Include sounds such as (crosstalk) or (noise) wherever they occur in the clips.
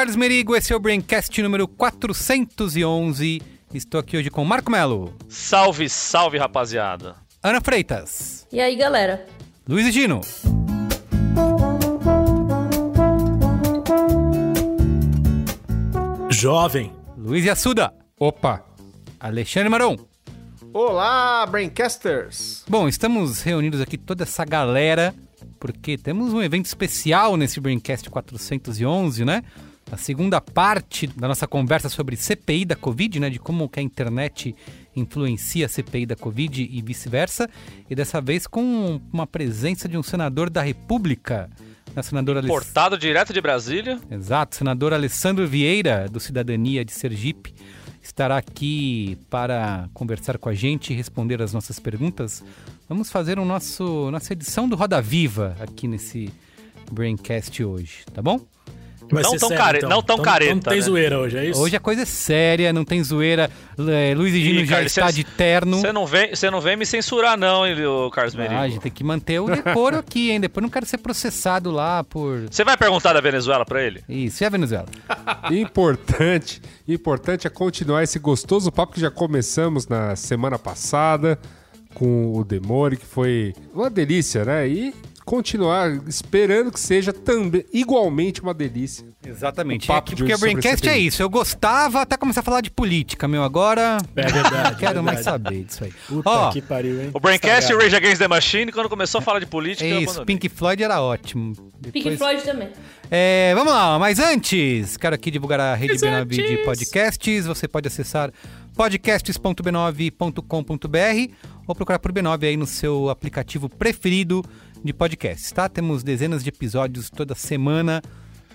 Carlos Merigo, esse é o Braincast número 411. Estou aqui hoje com Marco Melo, Salve, salve, rapaziada. Ana Freitas, E aí, galera? Luiz e Gino, Jovem. Luiz e Assuda, Opa! Alexandre Maron. Olá, Braincasters! Bom, estamos reunidos aqui toda essa galera porque temos um evento especial nesse Braincast 411, né? A segunda parte da nossa conversa sobre CPI da Covid, né? De como que a internet influencia a CPI da Covid e vice-versa. E dessa vez com uma presença de um senador da República, a senadora Aless- Portado direto de Brasília. Exato, senador Alessandro Vieira, do Cidadania de Sergipe, estará aqui para conversar com a gente e responder as nossas perguntas. Vamos fazer o nosso nossa edição do Roda Viva aqui nesse Braincast hoje, tá bom? Vai Não ser tão sério, care- então. não tão Então- careta, não tem né? zoeira hoje, é isso? Hoje a coisa é séria, não tem zoeira. É, Luiz e Gino Ih, já Carlos, está cê- de terno. Você não, vem, você não vem me censurar, não, hein, Carlos Merigo. Ah, a gente tem que manter o decoro (laughs) aqui, hein? Depois não quero ser processado lá por. Você vai perguntar da Venezuela pra ele? Isso, e a Venezuela? (laughs) Importante, importante é continuar esse gostoso papo que já começamos na semana passada com o Demore, que foi uma delícia, né? E continuar esperando que seja também igualmente uma delícia. Exatamente. O papo É, porque o Braincast é isso. Eu gostava até começar a falar de política, meu. Agora. É verdade. Não quero é mais verdade. saber disso aí. Puta Ó, que pariu, hein? O Braincast e o. Rage Against the Machine, quando começou a falar de política, eu isso. Pink Floyd era ótimo. Pink Depois- Floyd também. É, vamos lá, mas antes, quero aqui divulgar a rede Mas B9 de podcasts. Você pode acessar podcasts.b9.com.br ou procurar por B9 aí no seu aplicativo preferido de podcasts, tá? Temos dezenas de episódios toda semana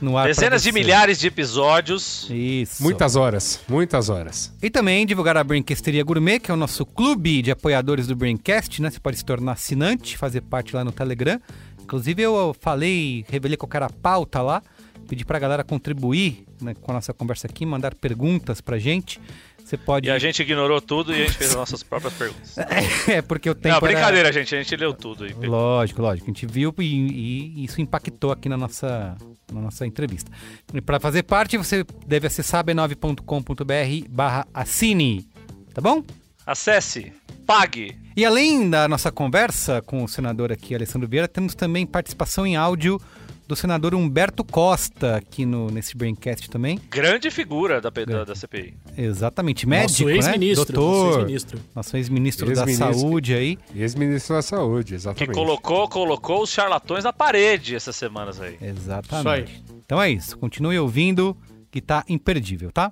no ar. Dezenas de milhares de episódios. Isso. Muitas horas, muitas horas. E também divulgar a Braincasteria Gourmet, que é o nosso clube de apoiadores do Braincast, né? Você pode se tornar assinante, fazer parte lá no Telegram. Inclusive eu falei, revelei qual era a pauta lá, pedi pra galera contribuir né, com a nossa conversa aqui, mandar perguntas pra gente. Você pode... E a gente ignorou tudo e a gente fez as nossas próprias perguntas. (laughs) é, porque o tempo Não, era- brincadeira, gente. A gente leu tudo. E... Lógico, lógico. A gente viu e, e isso impactou aqui na nossa, na nossa entrevista. E para fazer parte, você deve acessar b9.com.br barra assine, tá bom? Acesse, pague. E além da nossa conversa com o senador aqui, Alessandro Vieira, temos também participação em áudio do senador Humberto Costa aqui no, nesse Braincast também. Grande figura da, da, da CPI. Exatamente, Nosso médico, né? ex-ministro, Doutor, nosso ex-ministro. nosso ex-ministro da Ex-ministro. Saúde aí. Ex-ministro da Saúde, Que exatamente. colocou, colocou os charlatões na parede essas semanas aí. Exatamente. Então é isso, continue ouvindo que tá imperdível, tá?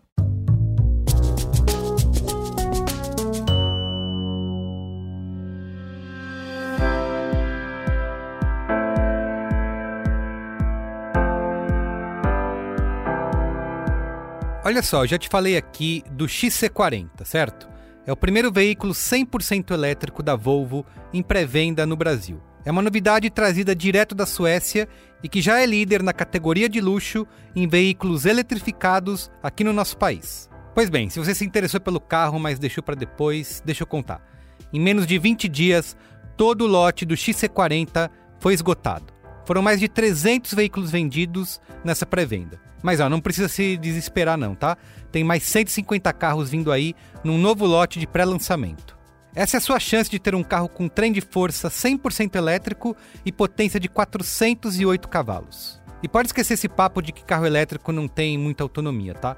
Olha só, já te falei aqui do XC40, certo? É o primeiro veículo 100% elétrico da Volvo em pré-venda no Brasil. É uma novidade trazida direto da Suécia e que já é líder na categoria de luxo em veículos eletrificados aqui no nosso país. Pois bem, se você se interessou pelo carro, mas deixou para depois, deixa eu contar. Em menos de 20 dias, todo o lote do XC40 foi esgotado. Foram mais de 300 veículos vendidos nessa pré-venda. Mas ó, não precisa se desesperar não, tá? Tem mais 150 carros vindo aí num novo lote de pré-lançamento. Essa é a sua chance de ter um carro com trem de força 100% elétrico e potência de 408 cavalos. E pode esquecer esse papo de que carro elétrico não tem muita autonomia, tá?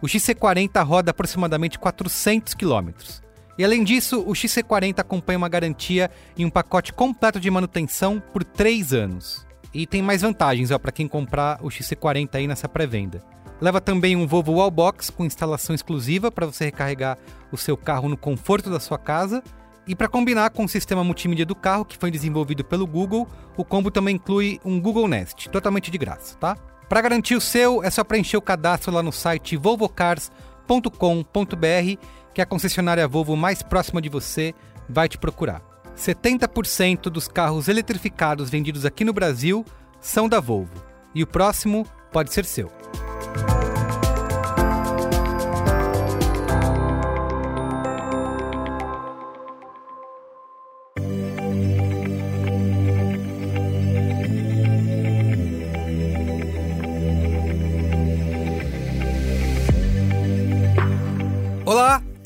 O XC40 roda aproximadamente 400 km. E além disso, o XC40 acompanha uma garantia e um pacote completo de manutenção por 3 anos. E tem mais vantagens para quem comprar o XC40 aí nessa pré-venda. Leva também um Volvo Wallbox com instalação exclusiva para você recarregar o seu carro no conforto da sua casa. E para combinar com o sistema multimídia do carro, que foi desenvolvido pelo Google, o combo também inclui um Google Nest, totalmente de graça, tá? Para garantir o seu, é só preencher o cadastro lá no site volvocars.com.br, que a concessionária Volvo mais próxima de você vai te procurar. 70% dos carros eletrificados vendidos aqui no Brasil são da Volvo, e o próximo pode ser seu.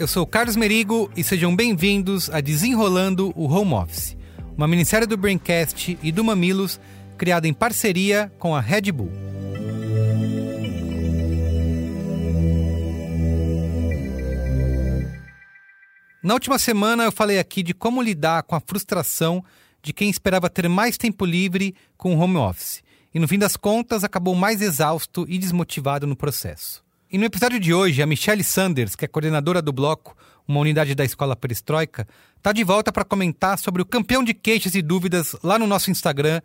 Eu sou Carlos Merigo e sejam bem-vindos a Desenrolando o Home Office, uma minissérie do Braincast e do Mamilos criada em parceria com a Red Bull. Na última semana eu falei aqui de como lidar com a frustração de quem esperava ter mais tempo livre com o home office e no fim das contas acabou mais exausto e desmotivado no processo. E no episódio de hoje, a Michelle Sanders, que é coordenadora do bloco, uma unidade da Escola Perestroika, está de volta para comentar sobre o campeão de queixas e dúvidas lá no nosso Instagram,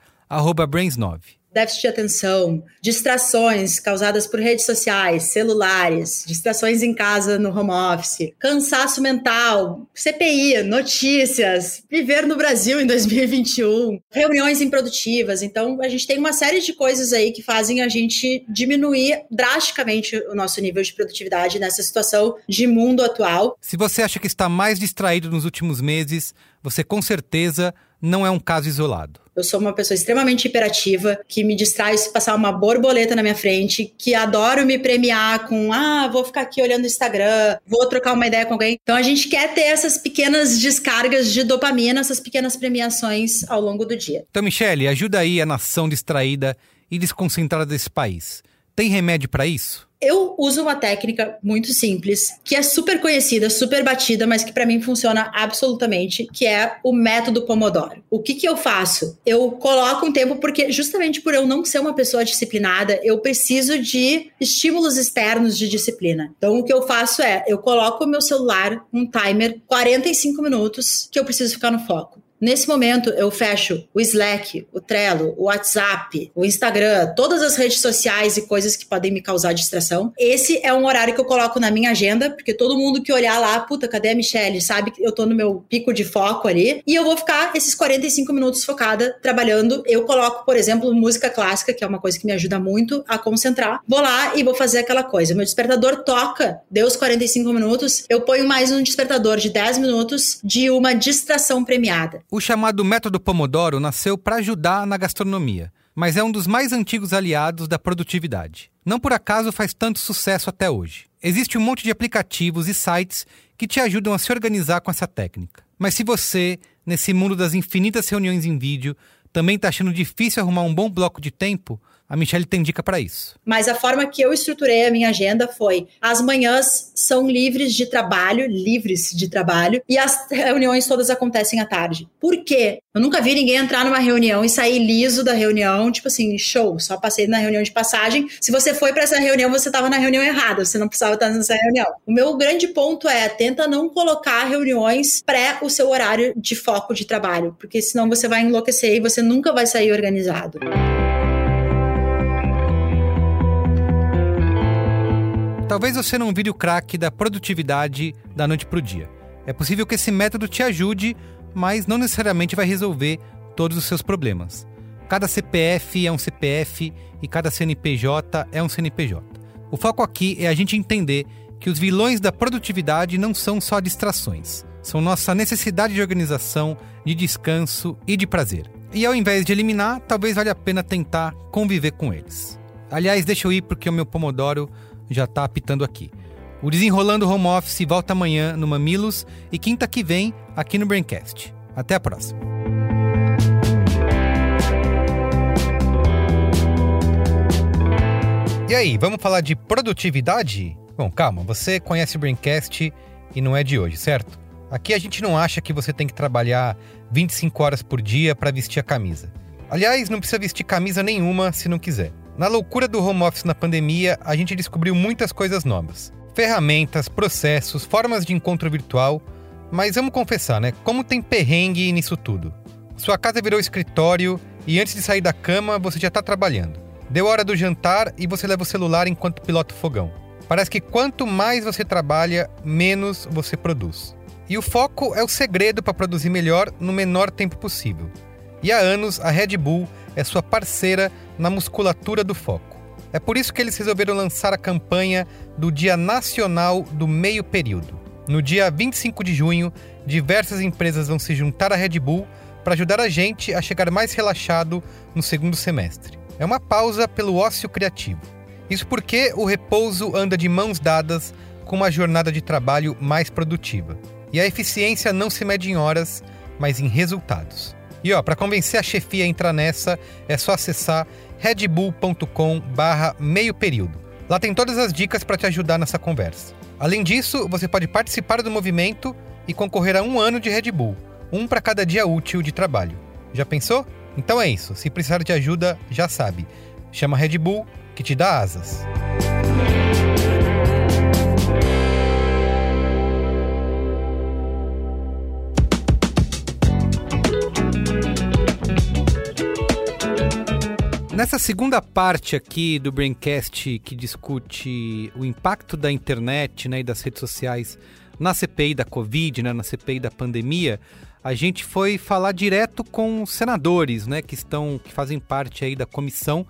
Brains9 déficit de atenção, distrações causadas por redes sociais, celulares, distrações em casa no home office, cansaço mental, CPI, notícias, viver no Brasil em 2021, reuniões improdutivas. Então, a gente tem uma série de coisas aí que fazem a gente diminuir drasticamente o nosso nível de produtividade nessa situação de mundo atual. Se você acha que está mais distraído nos últimos meses, você com certeza não é um caso isolado. Eu sou uma pessoa extremamente hiperativa, que me distrai se passar uma borboleta na minha frente, que adoro me premiar com, ah, vou ficar aqui olhando o Instagram, vou trocar uma ideia com alguém. Então a gente quer ter essas pequenas descargas de dopamina, essas pequenas premiações ao longo do dia. Então, Michele, ajuda aí a nação distraída e desconcentrada desse país. Tem remédio para isso? Eu uso uma técnica muito simples, que é super conhecida, super batida, mas que para mim funciona absolutamente, que é o método Pomodoro. O que que eu faço? Eu coloco um tempo porque justamente por eu não ser uma pessoa disciplinada, eu preciso de estímulos externos de disciplina. Então o que eu faço é, eu coloco o meu celular um timer 45 minutos que eu preciso ficar no foco. Nesse momento, eu fecho o Slack, o Trello, o WhatsApp, o Instagram, todas as redes sociais e coisas que podem me causar distração. Esse é um horário que eu coloco na minha agenda, porque todo mundo que olhar lá, puta, cadê a Michelle? Sabe que eu tô no meu pico de foco ali. E eu vou ficar esses 45 minutos focada trabalhando. Eu coloco, por exemplo, música clássica, que é uma coisa que me ajuda muito a concentrar. Vou lá e vou fazer aquela coisa. Meu despertador toca, deu os 45 minutos, eu ponho mais um despertador de 10 minutos de uma distração premiada. O chamado método Pomodoro nasceu para ajudar na gastronomia, mas é um dos mais antigos aliados da produtividade. Não por acaso faz tanto sucesso até hoje. Existe um monte de aplicativos e sites que te ajudam a se organizar com essa técnica. Mas se você, nesse mundo das infinitas reuniões em vídeo, também está achando difícil arrumar um bom bloco de tempo, a Michelle tem dica para isso. Mas a forma que eu estruturei a minha agenda foi: as manhãs são livres de trabalho, livres de trabalho, e as reuniões todas acontecem à tarde. Por quê? Eu nunca vi ninguém entrar numa reunião e sair liso da reunião, tipo assim, show, só passei na reunião de passagem. Se você foi para essa reunião, você estava na reunião errada, você não precisava estar nessa reunião. O meu grande ponto é: tenta não colocar reuniões pré o seu horário de foco de trabalho, porque senão você vai enlouquecer e você nunca vai sair organizado. Talvez você não vire o craque da produtividade da noite para o dia. É possível que esse método te ajude, mas não necessariamente vai resolver todos os seus problemas. Cada CPF é um CPF e cada CNPJ é um CNPJ. O foco aqui é a gente entender que os vilões da produtividade não são só distrações, são nossa necessidade de organização, de descanso e de prazer. E ao invés de eliminar, talvez valha a pena tentar conviver com eles. Aliás, deixa eu ir porque o meu Pomodoro já está apitando aqui. O Desenrolando Home Office volta amanhã no Mamilos e quinta que vem aqui no Braincast. Até a próxima. E aí, vamos falar de produtividade? Bom, calma, você conhece o Braincast e não é de hoje, certo? Aqui a gente não acha que você tem que trabalhar 25 horas por dia para vestir a camisa. Aliás, não precisa vestir camisa nenhuma se não quiser. Na loucura do home office na pandemia, a gente descobriu muitas coisas novas. Ferramentas, processos, formas de encontro virtual. Mas vamos confessar, né? Como tem perrengue nisso tudo? Sua casa virou escritório e antes de sair da cama você já está trabalhando. Deu hora do jantar e você leva o celular enquanto pilota o fogão. Parece que quanto mais você trabalha, menos você produz. E o foco é o segredo para produzir melhor no menor tempo possível. E há anos a Red Bull é sua parceira na musculatura do foco. É por isso que eles resolveram lançar a campanha do Dia Nacional do Meio Período. No dia 25 de junho, diversas empresas vão se juntar à Red Bull para ajudar a gente a chegar mais relaxado no segundo semestre. É uma pausa pelo ócio criativo. Isso porque o repouso anda de mãos dadas com uma jornada de trabalho mais produtiva. E a eficiência não se mede em horas, mas em resultados. E ó, para convencer a chefia a entrar nessa, é só acessar redbull.com barra meio período. Lá tem todas as dicas para te ajudar nessa conversa. Além disso, você pode participar do movimento e concorrer a um ano de Red Bull, um para cada dia útil de trabalho. Já pensou? Então é isso. Se precisar de ajuda, já sabe. Chama Red Bull que te dá asas. Nessa segunda parte aqui do Braincast que discute o impacto da internet né, e das redes sociais na CPI da Covid, né, na CPI da pandemia, a gente foi falar direto com senadores né, que estão, que fazem parte aí da comissão.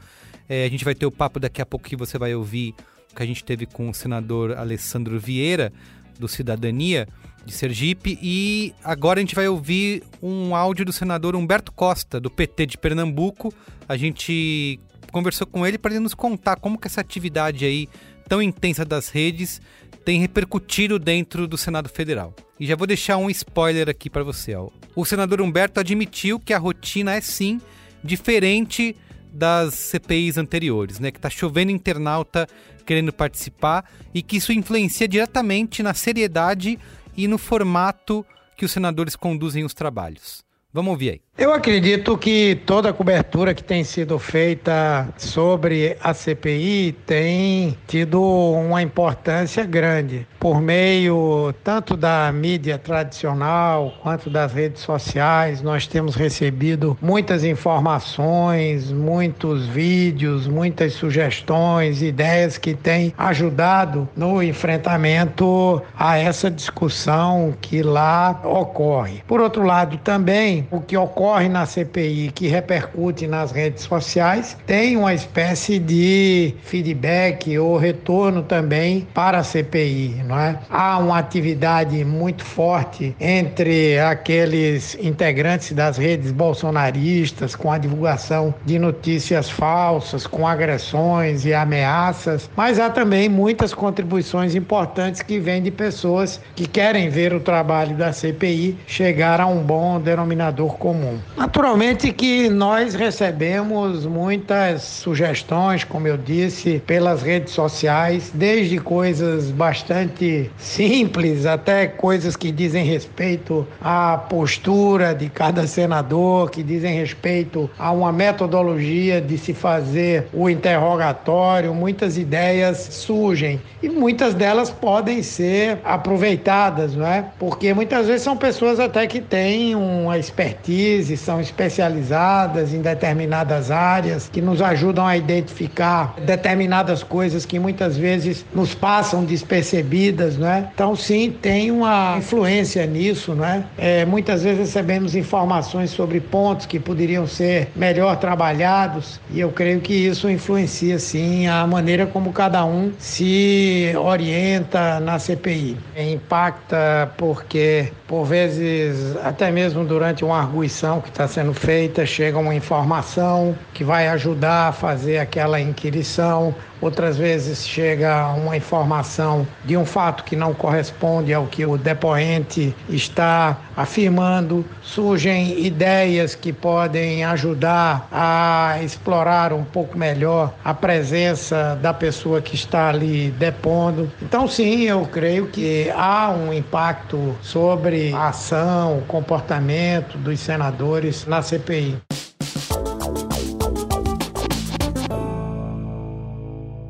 É, a gente vai ter o papo daqui a pouco que você vai ouvir que a gente teve com o senador Alessandro Vieira, do Cidadania de Sergipe. E agora a gente vai ouvir um áudio do senador Humberto Costa, do PT de Pernambuco. A gente conversou com ele para ele nos contar como que essa atividade aí tão intensa das redes tem repercutido dentro do Senado Federal. E já vou deixar um spoiler aqui para você. Ó. O senador Humberto admitiu que a rotina é sim diferente das CPIs anteriores, né? Que tá chovendo internauta querendo participar e que isso influencia diretamente na seriedade e no formato que os senadores conduzem os trabalhos. Vamos ouvir aí. Eu acredito que toda a cobertura que tem sido feita sobre a CPI tem tido uma importância grande, por meio tanto da mídia tradicional quanto das redes sociais. Nós temos recebido muitas informações, muitos vídeos, muitas sugestões, ideias que têm ajudado no enfrentamento a essa discussão que lá ocorre. Por outro lado, também o que ocorre na CPI que repercute nas redes sociais tem uma espécie de feedback ou retorno também para a CPI, não é? Há uma atividade muito forte entre aqueles integrantes das redes bolsonaristas com a divulgação de notícias falsas, com agressões e ameaças, mas há também muitas contribuições importantes que vêm de pessoas que querem ver o trabalho da CPI chegar a um bom denominador comum. Naturalmente que nós recebemos muitas sugestões, como eu disse, pelas redes sociais, desde coisas bastante simples até coisas que dizem respeito à postura de cada senador, que dizem respeito a uma metodologia de se fazer o interrogatório. Muitas ideias surgem e muitas delas podem ser aproveitadas, não é? Porque muitas vezes são pessoas até que têm uma expertise são especializadas em determinadas áreas, que nos ajudam a identificar determinadas coisas que muitas vezes nos passam despercebidas, não é? Então, sim, tem uma influência nisso, não é? é muitas vezes recebemos informações sobre pontos que poderiam ser melhor trabalhados e eu creio que isso influencia, sim, a maneira como cada um se orienta na CPI. Impacta porque, por vezes, até mesmo durante uma arguição que está sendo feita, chega uma informação que vai ajudar a fazer aquela inquirição, outras vezes chega uma informação de um fato que não corresponde ao que o depoente está afirmando, surgem ideias que podem ajudar a explorar um pouco melhor a presença da pessoa que está ali depondo. Então, sim, eu creio que há um impacto sobre a ação, o comportamento dos senadores na CPI.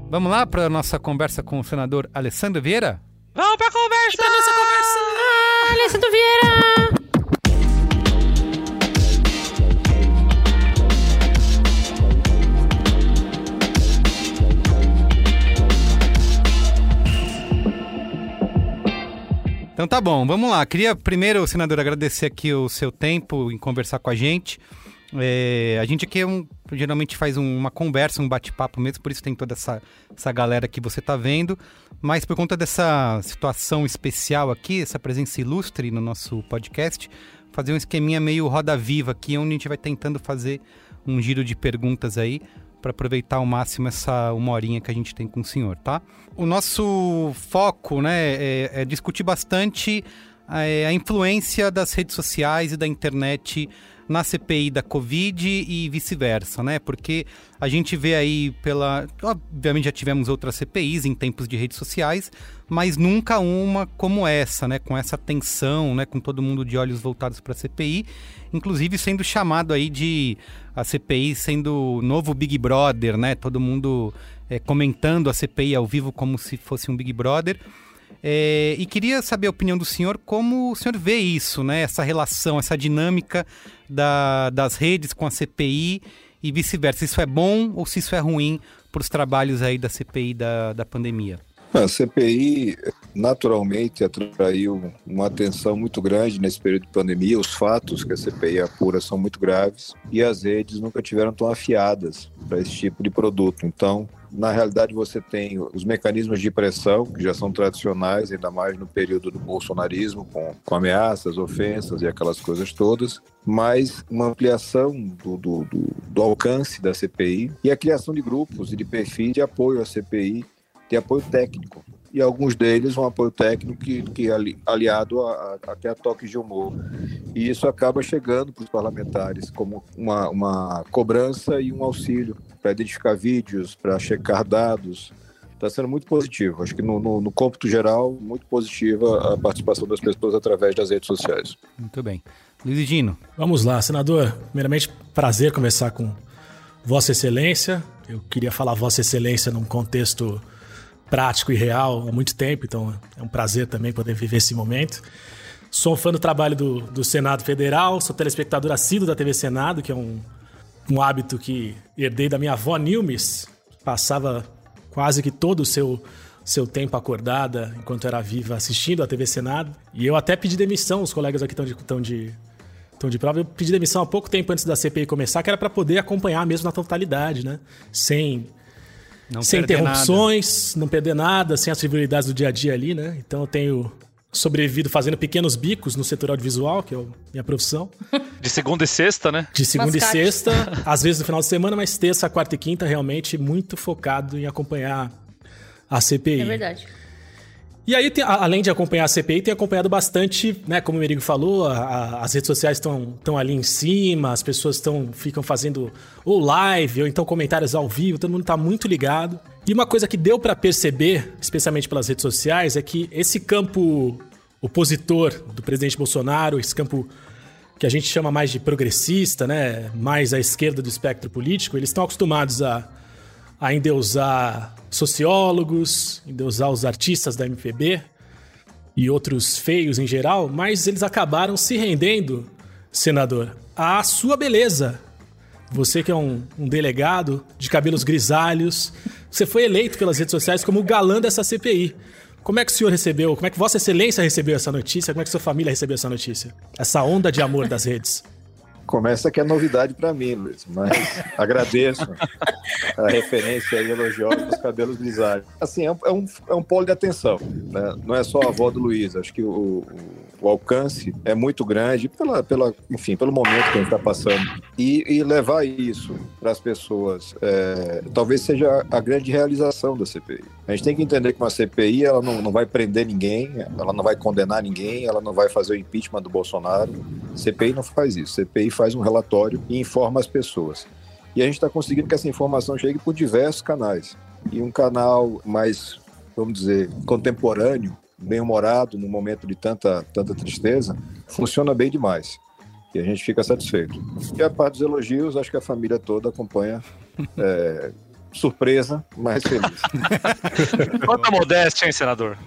Vamos lá para a nossa conversa com o senador Alessandro Vieira? Vamos para a conversa! Para nossa conversa! Alessandro Vieira! Então tá bom, vamos lá. Queria primeiro, senador, agradecer aqui o seu tempo em conversar com a gente. É, a gente aqui é um- geralmente faz um- uma conversa, um bate-papo mesmo, por isso tem toda essa, essa galera que você tá vendo. Mas por conta dessa situação especial aqui, essa presença ilustre no nosso podcast, fazer um esqueminha meio roda viva aqui, onde a gente vai tentando fazer um giro de perguntas aí para aproveitar ao máximo essa uma horinha que a gente tem com o senhor, tá? O nosso foco, né, é, é discutir bastante é, a influência das redes sociais e da internet na CPI da Covid e vice-versa, né? Porque a gente vê aí pela. Obviamente já tivemos outras CPIs em tempos de redes sociais, mas nunca uma como essa, né? Com essa tensão, né? Com todo mundo de olhos voltados para a CPI, inclusive sendo chamado aí de a CPI sendo novo Big Brother, né? Todo mundo é, comentando a CPI ao vivo como se fosse um Big Brother. É, e queria saber a opinião do senhor, como o senhor vê isso, né? Essa relação, essa dinâmica da- das redes com a CPI e vice-versa. Isso é bom ou se isso é ruim para os trabalhos aí da CPI da, da pandemia? A CPI naturalmente atraiu uma atenção muito grande nesse período de pandemia. Os fatos que a CPI apura são muito graves e as redes nunca tiveram tão afiadas para esse tipo de produto. Então, na realidade, você tem os mecanismos de pressão, que já são tradicionais, ainda mais no período do bolsonarismo, com, com ameaças, ofensas e aquelas coisas todas, mas uma ampliação do, do, do, do alcance da CPI e a criação de grupos e de perfis de apoio à CPI, de apoio técnico e alguns deles um apoio técnico que, que ali, aliado a, a, até a toque de humor. E isso acaba chegando para os parlamentares como uma, uma cobrança e um auxílio para identificar vídeos, para checar dados. Está sendo muito positivo. Acho que no, no, no cômputo geral, muito positiva a participação das pessoas através das redes sociais. Muito bem. Luiz Dino. Vamos lá, senador. Primeiramente, prazer conversar com Vossa Excelência. Eu queria falar Vossa Excelência num contexto prático e real há muito tempo, então é um prazer também poder viver esse momento. Sou um fã do trabalho do, do Senado Federal, sou telespectador assíduo da TV Senado, que é um, um hábito que herdei da minha avó Nilmes, que passava quase que todo o seu, seu tempo acordada enquanto era viva assistindo a TV Senado. E eu até pedi demissão, os colegas aqui estão de, estão de, estão de prova. Eu pedi demissão há pouco tempo antes da CPI começar, que era para poder acompanhar mesmo na totalidade, né? Sem Não sem interrupções, não perder nada, sem as trivialidades do dia a dia ali, né? Então eu tenho sobrevivido fazendo pequenos bicos no setor audiovisual, que é a minha profissão. (laughs) De segunda e sexta, né? De segunda Mascate. e sexta, (laughs) às vezes no final de semana, mas terça, quarta e quinta, realmente muito focado em acompanhar a CPI. É verdade. E aí, tem- além de acompanhar a CPI, tem acompanhado bastante, né? Como o Merigo falou, a- a- as redes sociais estão ali em cima, as pessoas estão ficam fazendo ou live, ou então comentários ao vivo, todo mundo está muito ligado. E uma coisa que deu para perceber, especialmente pelas redes sociais, é que esse campo opositor do presidente Bolsonaro, esse campo que a gente chama mais de progressista, né? Mais à esquerda do espectro político, eles estão acostumados a a endeusar sociólogos, endeusar os artistas da MPB e outros feios em geral, mas eles acabaram se rendendo, senador, à sua beleza. Você que é um, um delegado de cabelos grisalhos, você foi eleito pelas redes sociais como o galã dessa CPI. Como é que o senhor recebeu, como é que Vossa Excelência recebeu essa notícia, como é que sua família recebeu essa notícia? Essa onda de amor das redes. Começa que é novidade para mim, Luiz, mas agradeço a referência aí elogiosa dos cabelos grisalhos. Assim, é um, é um, é polo de atenção, né? não é só a avó do Luiz, acho que o, o alcance é muito grande pela, pela, enfim, pelo momento que a gente está passando. E, e levar isso para as pessoas é, talvez seja a grande realização da CPI. A gente tem que entender que uma CPI ela não, não vai prender ninguém, ela não vai condenar ninguém, ela não vai fazer o impeachment do Bolsonaro. CPI não faz isso. CPI faz um relatório e informa as pessoas. E a gente está conseguindo que essa informação chegue por diversos canais. E um canal mais, vamos dizer, contemporâneo, bem-humorado, num momento de tanta, tanta tristeza, funciona bem demais. E a gente fica satisfeito. E a parte dos elogios, acho que a família toda acompanha (laughs) é, surpresa, mas feliz. (laughs) Quanta modéstia, hein, senador?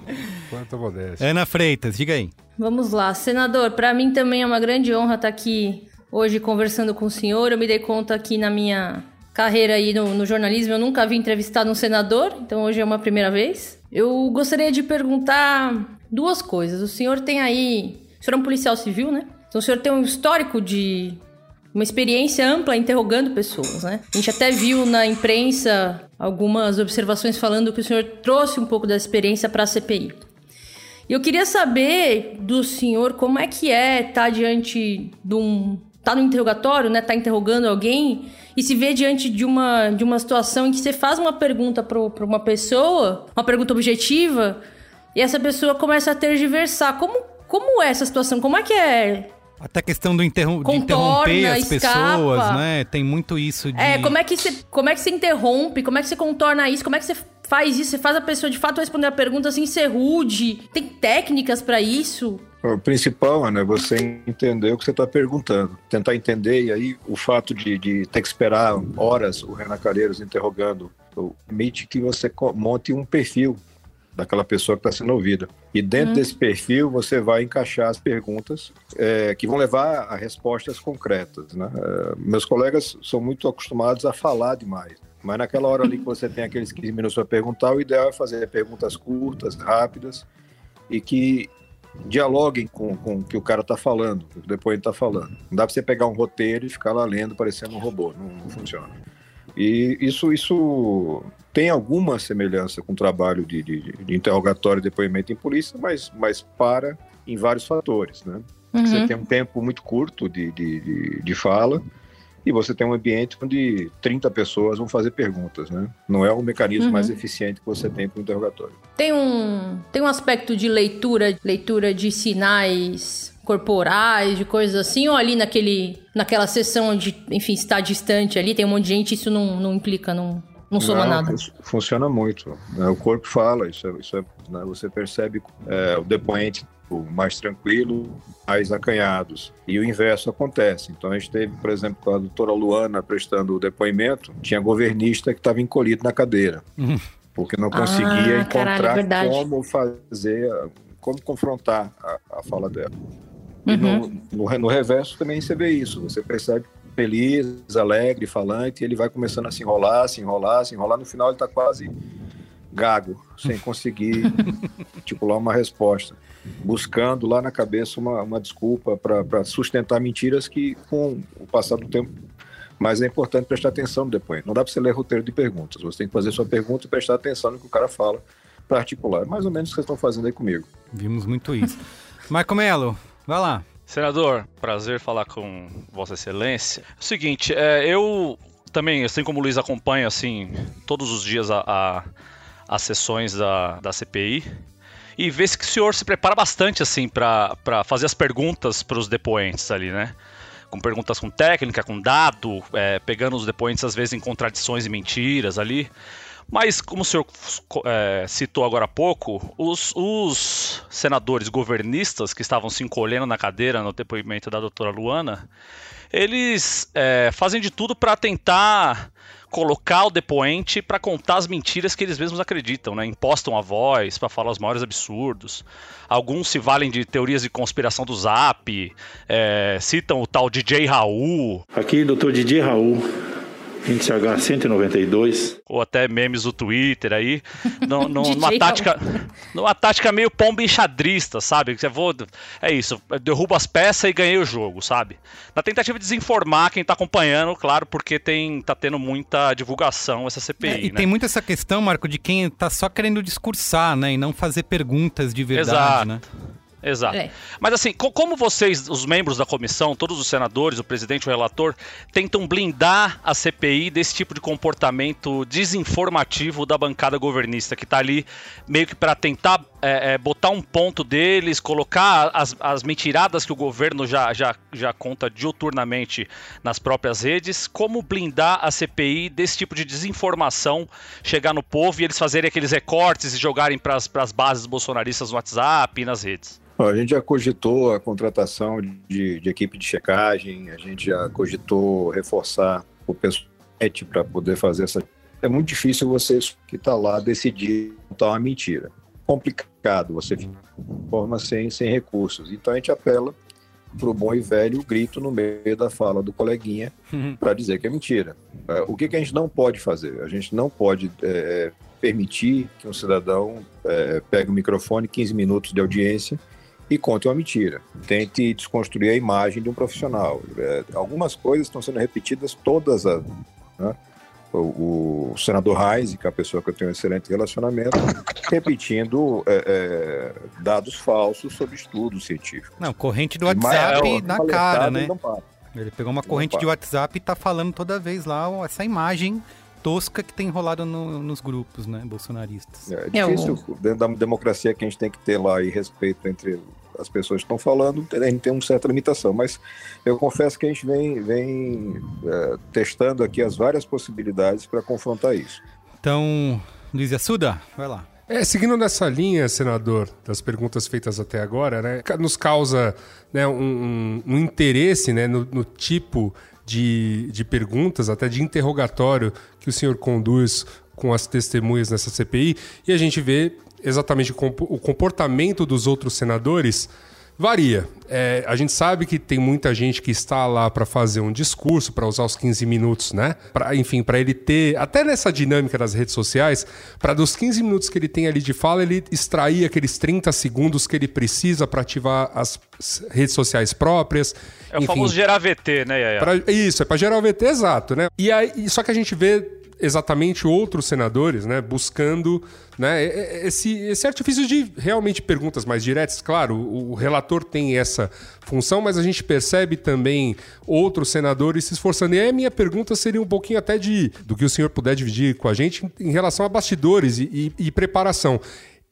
Quanta modéstia. Ana Freitas, diga aí. Vamos lá, senador. Para mim também é uma grande honra estar aqui hoje conversando com o senhor. Eu me dei conta que na minha carreira aí no, no jornalismo eu nunca havia entrevistado um senador, então hoje é uma primeira vez. Eu gostaria de perguntar duas coisas. O senhor tem aí. O senhor é um policial civil, né? Então o senhor tem um histórico de uma experiência ampla interrogando pessoas, né? A gente até viu na imprensa algumas observações falando que o senhor trouxe um pouco da experiência para a CPI. E eu queria saber do senhor como é que é estar tá diante de um tá no interrogatório, né, tá interrogando alguém e se vê diante de uma de uma situação em que você faz uma pergunta para uma pessoa, uma pergunta objetiva, e essa pessoa começa a tergiversar. Como como é essa situação? Como é que é até a questão do interrom Contorna, de interromper as escapa. pessoas, né? Tem muito isso de. É, como é que você, como é que você interrompe? Como é que você contorna isso? Como é que você faz isso? Você faz a pessoa de fato responder a pergunta sem ser rude? Tem técnicas para isso? O principal né, é você entender o que você está perguntando. Tentar entender, e aí o fato de, de ter que esperar horas o Renan Calheiros interrogando permite que você monte um perfil daquela pessoa que está sendo ouvida. E dentro uhum. desse perfil você vai encaixar as perguntas é, que vão levar a respostas concretas. Né? É, meus colegas são muito acostumados a falar demais. Mas naquela hora ali que você tem aqueles 15 minutos para perguntar, o ideal é fazer perguntas curtas, rápidas e que dialoguem com, com o que o cara está falando, o depoente está falando. Não dá para você pegar um roteiro e ficar lá lendo parecendo um robô, não, não funciona. E isso, isso tem alguma semelhança com o trabalho de, de, de interrogatório e depoimento em polícia, mas, mas para em vários fatores, né? Uhum. Você tem um tempo muito curto de, de, de, de, fala e você tem um ambiente onde 30 pessoas vão fazer perguntas, né? Não é o mecanismo uhum. mais eficiente que você tem para o interrogatório. Tem um, tem um aspecto de leitura, leitura de sinais corporais, de coisas assim, ou ali naquele, naquela sessão onde, enfim, está distante ali, tem um monte de gente, isso não, não implica, não, não soma não, nada. Funciona muito. Né? O corpo fala, isso é, isso é né? você percebe é, o depoente mais tranquilo, mais acanhados. E o inverso acontece. Então a gente teve, por exemplo, com a doutora Luana prestando o depoimento, tinha governista que estava encolhido na cadeira. Uhum. Porque não conseguia ah, encontrar caralho, como fazer, como confrontar a, a fala dela. E uhum. no, no, no, reverso também você vê isso. Você percebe feliz, alegre, falante, e ele vai começando a se enrolar, se enrolar, se enrolar. No final ele está quase gago, sem (laughs) conseguir articular uma resposta. Buscando lá na cabeça uma, uma desculpa para sustentar mentiras que, com o passar do tempo, mas é importante prestar atenção no depoimento. Não dá para você ler roteiro de perguntas. Você tem que fazer sua pergunta e prestar atenção no que o cara fala para articular. É mais ou menos o que vocês estão fazendo aí comigo. Vimos muito isso. Marco Melo, Vai lá. Senador, prazer falar com Vossa Excelência. É o seguinte, é, eu também, assim como o Luiz, acompanho assim, todos os dias a, a, as sessões da, da CPI e vê que o senhor se prepara bastante assim para fazer as perguntas para os depoentes ali, né? Com perguntas com técnica, com dado, é, pegando os depoentes às vezes em contradições e mentiras ali. Mas, como o senhor é, citou agora há pouco, os, os, senadores governistas que estavam se encolhendo na cadeira no depoimento da doutora Luana, eles é, fazem de tudo para tentar colocar o depoente para contar as mentiras que eles mesmos acreditam, né? Impostam a voz para falar os maiores absurdos. Alguns se valem de teorias de conspiração do Zap, é, citam o tal DJ Raul. Aqui, doutor DJ Raul índice H192. Ou até memes do Twitter aí. No, (laughs) no, numa, tática, numa tática meio pomba enxadrista, sabe? Que vou, é isso, derrubo as peças e ganhei o jogo, sabe? Na tentativa de desinformar quem tá acompanhando, claro, porque tem, tá tendo muita divulgação essa CPI. É, e né? tem muito essa questão, Marco, de quem tá só querendo discursar, né? E não fazer perguntas de verdade, Exato. né? Exato. É. Mas assim, co como vocês, os membros da comissão, todos os senadores, o presidente, o relator, tentam blindar a CPI desse tipo de comportamento desinformativo da bancada governista, que está ali meio que para tentar é, é, botar um ponto deles, colocar as, as mentiradas que o governo já, já, já conta diuturnamente nas próprias redes, como blindar a CPI desse tipo de desinformação chegar no povo e eles fazerem aqueles recortes e jogarem para as bases bolsonaristas no WhatsApp e nas redes? A gente já cogitou a contratação de, de equipe de checagem, a gente já cogitou reforçar o pessoal para poder fazer essa é muito difícil você que está lá decidir contar uma mentira. Complicado, você forma sem, sem recursos. Então a gente apela para o bom e velho grito no meio da fala do coleguinha Uhum. para dizer que é mentira. É, O que, que a gente não pode fazer? A gente não pode é, permitir que um cidadão é, pegue o microfone, 15 minutos de audiência, e conte uma mentira. Tente desconstruir a imagem de um profissional. É, algumas coisas estão sendo repetidas todas as. né? O, o senador Reis, que é uma pessoa que eu tenho um excelente relacionamento, repetindo é, é, dados falsos sobre estudos científicos. Não, corrente do Mas, WhatsApp é, na cara, né? ele pegou uma corrente de. WhatsApp e tá falando toda vez lá essa imagem tosca que tem rolado no- nos grupos, né, bolsonaristas. É É, difícil, dentro da democracia que a gente tem que ter lá e respeito entre as pessoas estão falando, a gente tem uma certa limitação. Mas eu confesso que a gente vem, vem é, testando aqui as várias possibilidades para confrontar isso. Então, Luiz Assuda, vai lá. É, seguindo nessa linha, senador, das perguntas feitas até agora, né, nos causa né, um, um- um interesse né, no, no tipo de, de perguntas, até de interrogatório que o senhor conduz com as testemunhas nessa CPI, e a gente vê exatamente o compo- o comportamento dos outros senadores Varia. É, a gente sabe que tem muita gente que está lá para fazer um discurso, para usar os 15 minutos, né? Pra, enfim, para ele ter, até nessa dinâmica das redes sociais, para dos 15 minutos que ele tem ali de fala, ele extrair aqueles 30 segundos que ele precisa para ativar as redes sociais próprias. É o famoso gerar VT, né, Yaya? Pra- isso, é para gerar o VT, exato, né? E aí, só que a gente vê exatamente outros senadores, né, buscando, né, esse, esse artifício de realmente perguntas mais diretas. Claro, o, o relator tem essa função, mas a gente percebe também outros senadores se esforçando. E aí a minha pergunta seria um pouquinho até de do que o senhor puder dividir com a gente em, em relação a bastidores e- e- e preparação.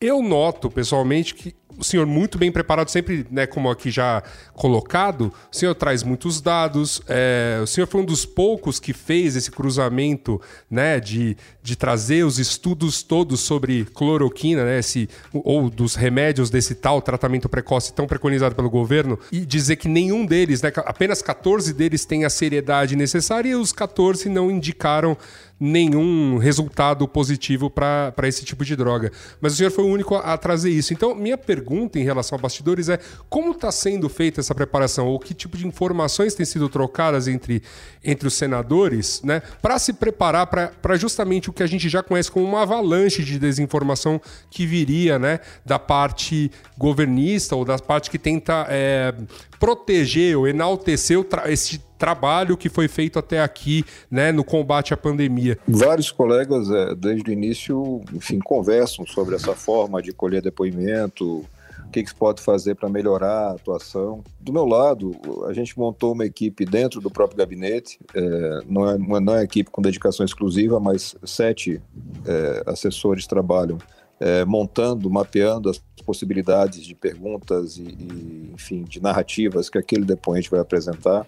Eu noto, pessoalmente, que o senhor muito bem preparado, sempre, né, como aqui já colocado, o senhor traz muitos dados, é, o senhor foi um dos poucos que fez esse cruzamento, né, de, de trazer os estudos todos sobre cloroquina, né, esse, ou dos remédios desse tal tratamento precoce tão preconizado pelo governo, e dizer que nenhum deles, né, apenas 14 deles têm a seriedade necessária e os 14 não indicaram nenhum resultado positivo para esse tipo de droga. Mas o senhor foi o único a, a trazer isso. Então, minha pergunta em relação a bastidores é como está sendo feita essa preparação? Ou que tipo de informações têm sido trocadas entre, entre os senadores né, para se preparar para justamente o que a gente já conhece como uma avalanche de desinformação que viria né, da parte governista ou da parte que tenta é, proteger ou enaltecer esse trabalho que foi feito até aqui né, no combate à pandemia. Vários colegas, é, desde o início, enfim, conversam sobre essa forma de colher depoimento, o que, que se pode fazer para melhorar a atuação. Do meu lado, a gente montou uma equipe dentro do próprio gabinete, é, não, é, não é uma equipe com dedicação exclusiva, mas sete é, assessores trabalham é, montando, mapeando as possibilidades de perguntas e, e, enfim, de narrativas que aquele depoente vai apresentar.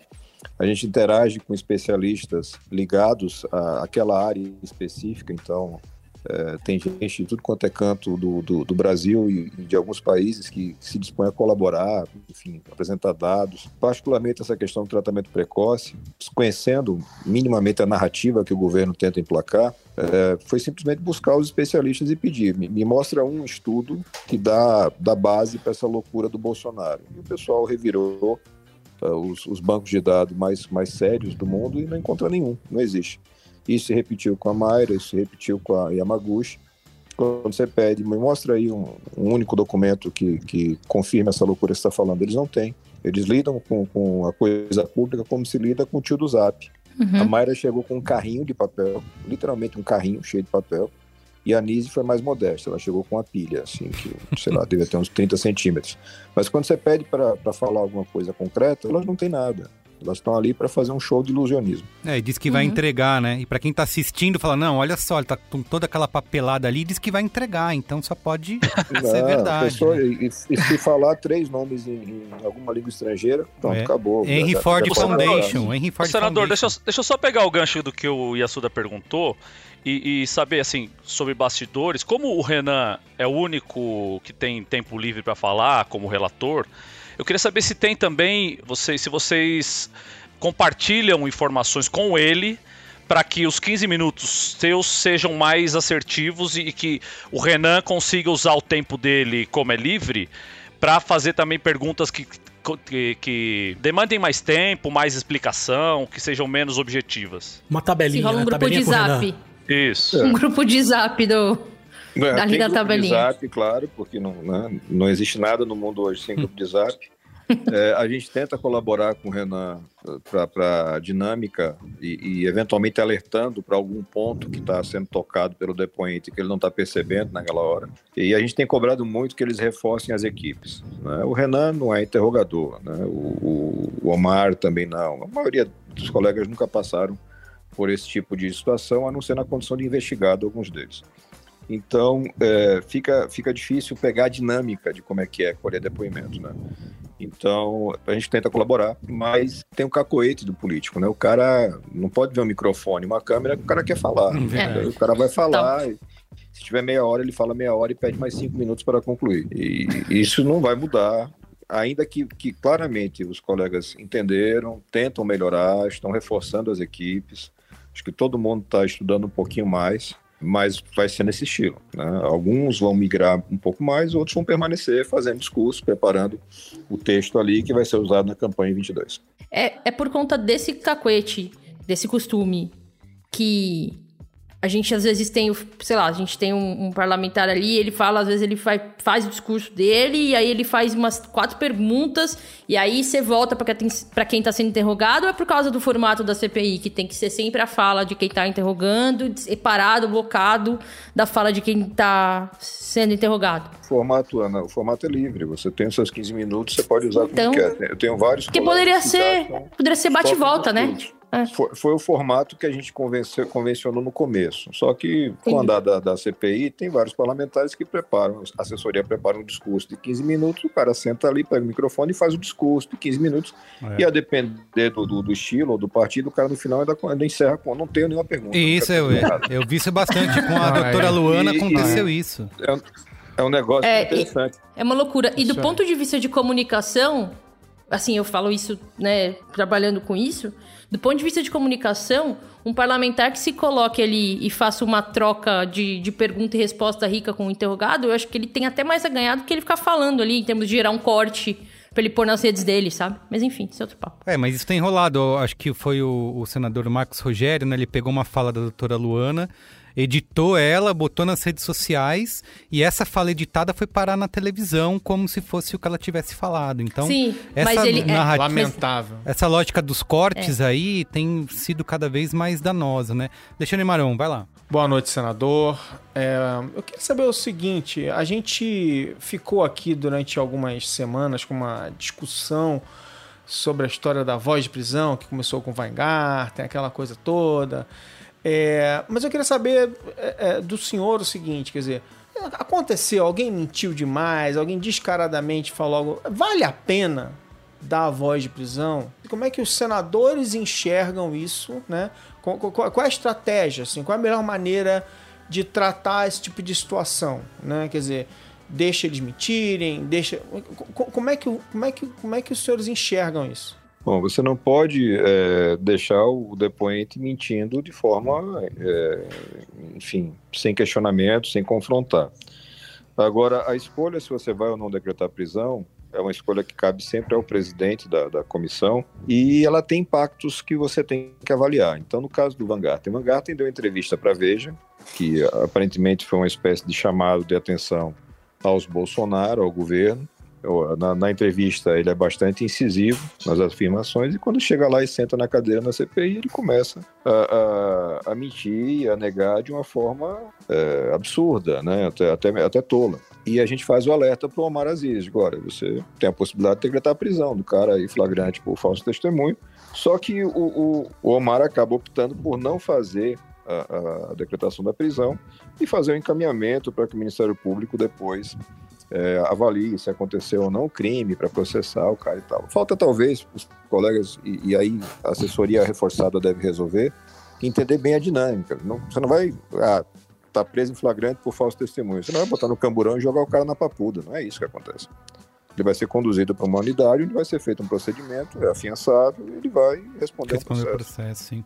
A gente interage com especialistas ligados àquela área específica, então é, tem gente de tudo quanto é canto do, do, do Brasil e, de alguns países que se dispõem a colaborar, enfim, apresentar dados. Particularmente essa questão do tratamento precoce, conhecendo minimamente a narrativa que o governo tenta emplacar, é, foi simplesmente buscar os especialistas e pedir, me, me mostra um estudo que dá, dá base para essa loucura do Bolsonaro. E o pessoal revirou uh, os, os bancos de dados mais, mais sérios do mundo e não encontra nenhum, não existe. Isso se repetiu com a Mayra, isso se repetiu com a Yamaguchi. Quando você pede, me mostra aí um, um único documento que, que confirme essa loucura que você está falando, eles não têm. Eles lidam com, com a coisa pública como se lida com o tio do Zap. A Mayra chegou com um carrinho de papel, literalmente um carrinho cheio de papel, e a Nise foi mais modesta, ela chegou com uma pilha, assim, que, sei lá, devia ter uns 30 centímetros. Mas quando você pede para falar alguma coisa concreta, elas não têm nada. Elas estão ali para fazer um show de ilusionismo. É, e diz que vai entregar, né? E pra quem tá assistindo, fala, não, olha só, ele tá com toda aquela papelada ali e diz que vai entregar, então só pode (laughs) ser verdade. pessoa- né? e, e se falar três nomes em, em alguma língua estrangeira, pronto, É. acabou. Henry Já- Ford já foi Foundation. Henry Ford senador, Foundation. deixa eu, deixa eu só pegar o gancho do que o Yasuda perguntou e, e saber, assim, sobre bastidores. Como o Renan é o único que tem tempo livre para falar como relator, eu queria saber se tem também, vocês, se vocês compartilham informações com ele para que os 15 minutos seus sejam mais assertivos e que o Renan consiga usar o tempo dele como é livre para fazer também perguntas que, que, que, demandem mais tempo, mais explicação, que sejam menos objetivas. Uma tabelinha, Se rola um né? grupo Tabelinha de zap. Isso. Um grupo de zap do. É, Dali tem da tabelinha. zap, claro, porque não, né, não existe nada no mundo hoje sem grupo de zap. (laughs) É, a gente tenta colaborar com o Renan para a dinâmica e, e, eventualmente alertando para algum ponto que está sendo tocado pelo depoente que ele não está percebendo naquela hora. E a gente tem cobrado muito que eles reforcem as equipes. né? O Renan não é interrogador, né? o, o Omar também não. A maioria dos colegas nunca passaram por esse tipo de situação, a não ser na condição de investigado alguns deles. Então, é, fica, fica difícil pegar a dinâmica de como é que é colher depoimento, né? Então, a gente tenta colaborar, mas tem o cacoete do político, né? O cara não pode ver um microfone, uma câmera, o cara quer falar. (laughs) É. O cara vai falar, e se tiver meia hora, ele fala meia hora e pede mais cinco minutos para concluir. E isso não vai mudar, ainda que, que claramente os colegas entenderam, tentam melhorar, estão reforçando as equipes. Acho que todo mundo está estudando um pouquinho mais mas vai ser nesse estilo. Né? Alguns vão migrar um pouco mais, outros vão permanecer fazendo discurso, preparando o texto ali que vai ser usado na campanha 22. É, é por conta desse cacuete, desse costume, que a gente às vezes tem, sei lá, a gente tem um, um parlamentar ali, ele fala, às vezes ele faz, faz o discurso dele, e aí ele faz umas quatro perguntas, e aí você volta pra quem, pra quem tá sendo interrogado, ou é por causa do formato da CPI, que tem que ser sempre a fala de quem tá interrogando, separado, blocado da fala de quem tá sendo interrogado? O formato, Ana, o formato é livre, você tem os seus 15 minutos, você pode usar Então- como quer. Eu tenho vários Porque colegas poderia que ser, poderia ser bate e só minutos. Foi, foi o formato que a gente convenceu, convencionou no começo. Só que, com o andar da, da CPI, tem vários parlamentares que preparam, a assessoria prepara um discurso de 15 minutos, o cara senta ali, pega o microfone e faz o discurso de 15 minutos. É. E a depender do, do, do estilo ou do partido, o cara no final ainda, ainda encerra com: não tenho nenhuma pergunta. Isso, eu, eu vi isso bastante com a (laughs) Ah, doutora é. Luana, E- aconteceu isso. É um, é um negócio É, interessante. É uma loucura. E do Isso é. ponto de vista de comunicação, assim, eu falo isso, né, trabalhando com isso. Do ponto de vista de comunicação, um parlamentar que se coloque ali e faça uma troca de, de pergunta e resposta rica com o interrogado, eu acho que ele tem até mais a ganhar do que ele ficar falando ali, em termos de gerar um corte pra ele pôr nas redes dele, sabe? Mas enfim, isso é outro papo. É, mas isso tem enrolado. Acho que foi o, o senador Marcos Rogério, né? Ele pegou uma fala da doutora Luana, editou ela, botou nas redes sociais e essa fala editada foi parar na televisão como se fosse o que ela tivesse falado. Então, Sim, essa mas ele. é, narrativa- mas- Lamentável. essa lógica dos É. cortes aí tem sido cada vez mais danosa, né? Alexandre Marão, vai lá. Boa noite, senador. É, eu queria saber o seguinte: a gente ficou aqui durante algumas semanas com uma discussão sobre a história da voz de prisão, que começou com Weingarten, aquela coisa toda. É, mas eu queria saber é, é, do senhor o seguinte: quer dizer, aconteceu, alguém mentiu demais, alguém descaradamente falou algo. Vale a pena dar a voz de prisão? Como é que os senadores enxergam isso, né? Qual, qual- é a estratégia, assim? Qual é a melhor maneira de tratar esse tipo de situação, né? Quer dizer, deixa eles mentirem, deixa... Co- Como é que, como é que, como é que os senhores enxergam isso? Bom, você não pode é, deixar o depoente mentindo de forma, é, enfim, sem questionamento, sem confrontar. Agora, a escolha se você vai ou não decretar prisão é uma escolha que cabe sempre ao presidente da, da comissão e ela tem impactos que você tem que avaliar. Então, no caso do Van Garten, Van Garten deu entrevista para a Veja, que aparentemente foi uma espécie de chamado de atenção aos Bolsonaro, ao governo. Na, na entrevista, ele é bastante incisivo nas afirmações, e quando chega lá e senta na cadeira na CPI, ele começa a, a, a mentir, a negar de uma forma é, absurda, né? até, até, até tola. E a gente faz o alerta para o Omar Aziz: agora, você tem a possibilidade de decretar a prisão do cara aí flagrante por falso testemunho. Só que o, o, o Omar acaba optando por não fazer a, a decretação da prisão e fazer o encaminhamento para que o Ministério Público depois é, avalie se aconteceu ou não o crime para processar o cara e tal. Falta talvez os colegas, e, e aí a assessoria reforçada deve resolver, entender bem a dinâmica. Não, você não vai ah, tá preso em flagrante por falso testemunho. Você não vai botar no camburão e jogar o cara na papuda. Não é isso que acontece. Ele vai ser conduzido para uma unidade onde vai ser feito um procedimento, é afiançado, e ele vai responder, Responder ao processo. processo, sim.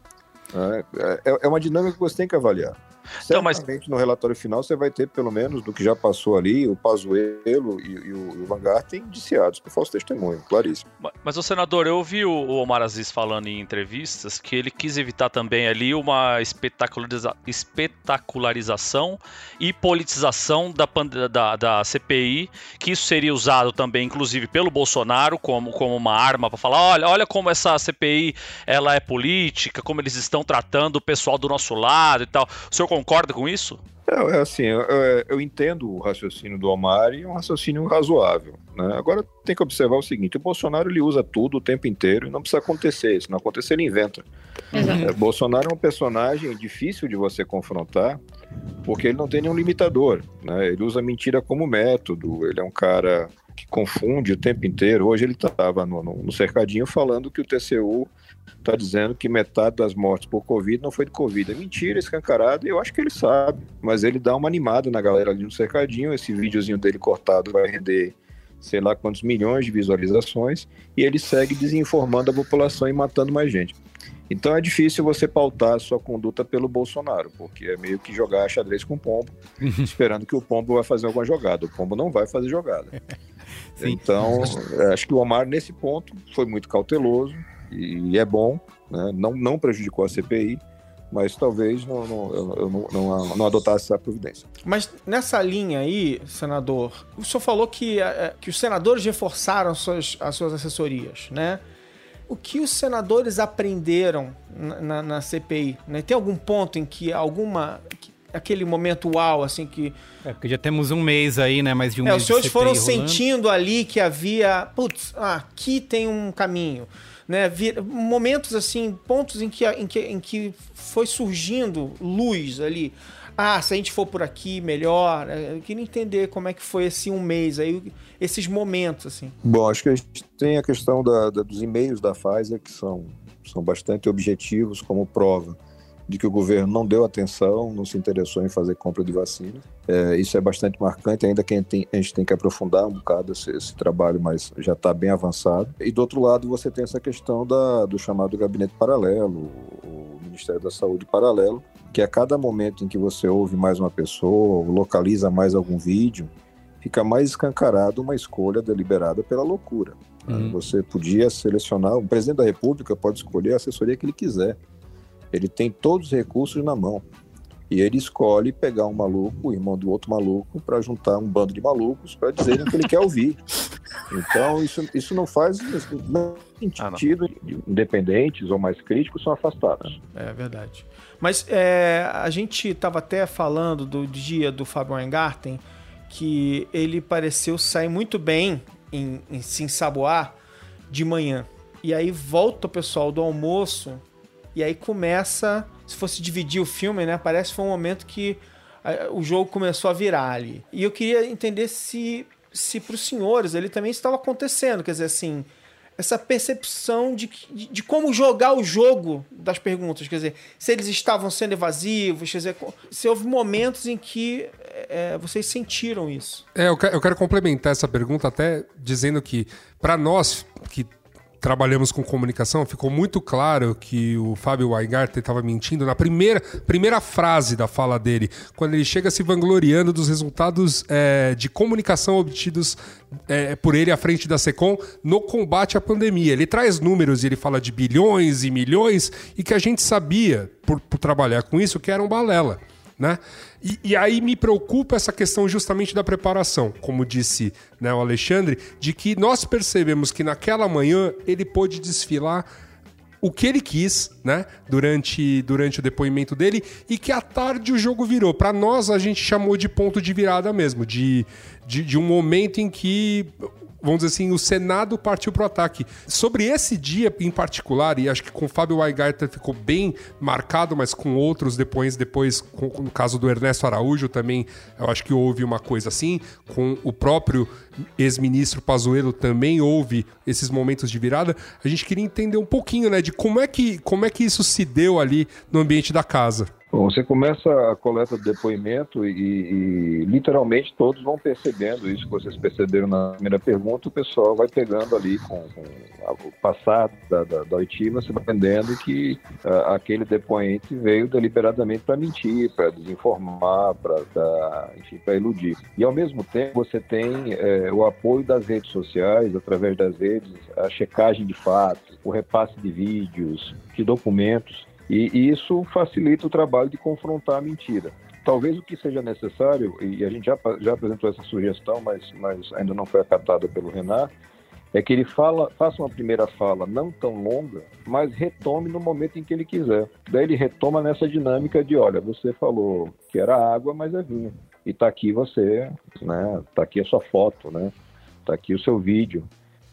É, é, é uma dinâmica que você tem que avaliar. Então, mas... no relatório final você vai ter, pelo menos, do que já passou ali, o Pazuello e, e, o, e o indiciados por falso testemunho, claríssimo. Mas, mas, o senador, eu ouvi o, o Omar Aziz falando em entrevistas que ele quis evitar também ali uma espetaculariza, espetacularização e politização da, da, da CPI, que isso seria usado também, inclusive, pelo Bolsonaro como, como uma arma para falar, olha, olha como essa CPI ela é política, como eles estão tratando o pessoal do nosso lado e tal. O senhor concorda com isso? É, é assim, eu, eu, entendo o raciocínio do Omar e é um raciocínio razoável. Né? Agora tem que observar o seguinte: o Bolsonaro ele usa tudo o tempo inteiro e não precisa acontecer. Se não acontecer, ele inventa. É, Bolsonaro é um personagem difícil de você confrontar porque ele não tem nenhum limitador. Né? Ele usa mentira como método, ele é um cara que confunde o tempo inteiro. Hoje ele estava no, no, no cercadinho falando que o TCU está dizendo que metade das mortes por Covid não foi de Covid. É mentira, escancarado, e eu acho que ele sabe. Mas ele dá uma animada na galera ali no cercadinho. Esse videozinho dele cortado vai render sei lá quantos milhões de visualizações, e ele segue desinformando a população e matando mais gente. Então é difícil você pautar a sua conduta pelo Bolsonaro, porque é meio que jogar xadrez com o pombo, esperando que o pombo vai fazer alguma jogada. O pombo não vai fazer jogada. (laughs) então, é, acho que o Omar, nesse ponto, foi muito cauteloso, e é bom, né? não, não prejudicou a CPI, mas talvez não, não, eu não, não, não, adotasse essa providência. Mas nessa linha aí, senador, o senhor falou que, é, é, que os senadores reforçaram suas, as suas assessorias, né? O que os senadores aprenderam na, na, na CPI? Né? Tem algum ponto em que alguma. Aquele momento uau, assim, que. É, porque já temos um mês aí, né? Mais de um é, mês. Os senhores foram rolando. sentindo ali que havia. Putz, ah, aqui tem um caminho né? Momentos assim, pontos em que, em, que, em que foi surgindo luz ali. Ah, se a gente for por aqui, melhor. É, eu queria entender como é que foi esse um mês aí, esses momentos, assim. Bom, acho que a gente tem a questão da, da, dos e-mails da Pfizer, que são, são bastante objetivos como prova de que o governo não deu atenção, não se interessou em fazer compra de vacina. É, isso é bastante marcante, ainda que a gente tem, a gente tem que aprofundar um bocado esse, esse trabalho, mas já está bem avançado. E do outro lado, você tem essa questão da, do chamado gabinete paralelo, o Ministério da Saúde paralelo, que a cada momento em que você ouve mais uma pessoa, localiza mais algum vídeo, fica mais escancarado uma escolha deliberada pela loucura. Uhum. Você podia selecionar, o presidente da República pode escolher a assessoria que ele quiser. Ele tem todos os recursos na mão. E ele escolhe pegar um maluco, o irmão do outro maluco, para juntar um bando de malucos para dizerem o que ele quer ouvir. (laughs) Então, isso, isso não faz não sentido. Ah, não. Independentes ou mais críticos são afastados. É verdade. Mas é, a gente estava até falando do dia do Fábio Weingarten, que ele pareceu sair muito bem em, em se ensaboar de manhã. E aí volta o pessoal do almoço e aí começa, se fosse dividir o filme, né? Parece que foi um momento que o jogo começou a virar ali. E eu queria entender se, se para os senhores ele também estava acontecendo, quer dizer, assim, essa percepção de, de, de, como jogar o jogo das perguntas, quer dizer, se eles estavam sendo evasivos, quer dizer, se houve momentos em que é, vocês sentiram isso. É, eu quero, eu quero complementar essa pergunta até dizendo que, para nós que trabalhamos com comunicação, ficou muito claro que o Fábio Weingarten estava mentindo na primeira, primeira frase da fala dele, quando ele chega se vangloriando dos resultados é, de comunicação obtidos é, por ele à frente da SECOM no combate à pandemia. Ele traz números e ele fala de bilhões e milhões e que a gente sabia, por, por trabalhar com isso, que era um balela. Né? E, e, aí me preocupa essa questão justamente da preparação, como disse né, o Alexandre, de que nós percebemos que naquela manhã ele pôde desfilar o que ele quis, né, durante, durante o depoimento dele, e que à tarde o jogo virou. Para nós, a gente chamou de ponto de virada mesmo, de, de, de um momento em que vamos dizer assim, o Senado partiu para o ataque. Sobre esse dia em particular, e acho que com o Fábio Weigarter ficou bem marcado, mas com outros depois, depois com, no caso do Ernesto Araújo também, eu acho que houve uma coisa assim, com o próprio ex-ministro Pazuello também houve esses momentos de virada. A gente queria entender um pouquinho, né, de como é que, como é que isso se deu ali no ambiente da casa. Bom, você começa a coleta de depoimento e, e, literalmente todos vão percebendo isso que vocês perceberam na primeira pergunta, o pessoal vai pegando ali com, com o passado da, da, da oitiva, se vai entendendo que uh, aquele depoente veio deliberadamente para mentir, para desinformar, para iludir. E ao mesmo tempo você tem é, o apoio das redes sociais, através das redes, a checagem de fatos, o repasse de vídeos, de documentos, e, e isso facilita o trabalho de confrontar a mentira. Talvez o que seja necessário, e a gente já, já apresentou essa sugestão, mas, mas ainda não foi acatada pelo Renan, é que ele fala, faça uma primeira fala não tão longa, mas retome no momento em que ele quiser. Daí ele retoma nessa dinâmica de, olha, você falou que era água, mas é vinho. E tá aqui você, né? Tá aqui a sua foto, né? Tá aqui o seu vídeo.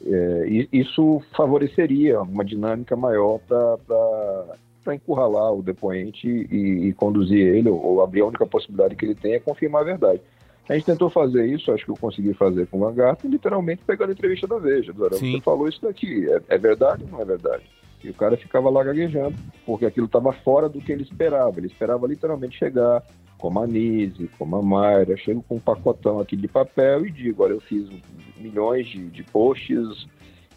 É, isso favoreceria uma dinâmica maior para para encurralar o depoente e, e conduzir ele, ou, ou, abrir a única possibilidade que ele tem é confirmar a verdade. A gente tentou fazer isso, acho que eu consegui fazer com o Van literalmente pegando a entrevista da Veja. Do você falou isso daqui, é, é verdade ou não é verdade? E o cara ficava lá gaguejando, porque aquilo estava fora do que ele esperava. Ele esperava literalmente chegar, como a Nise, como a Mayra, chego com um pacotão aqui de papel e digo, olha, eu fiz milhões de, de posts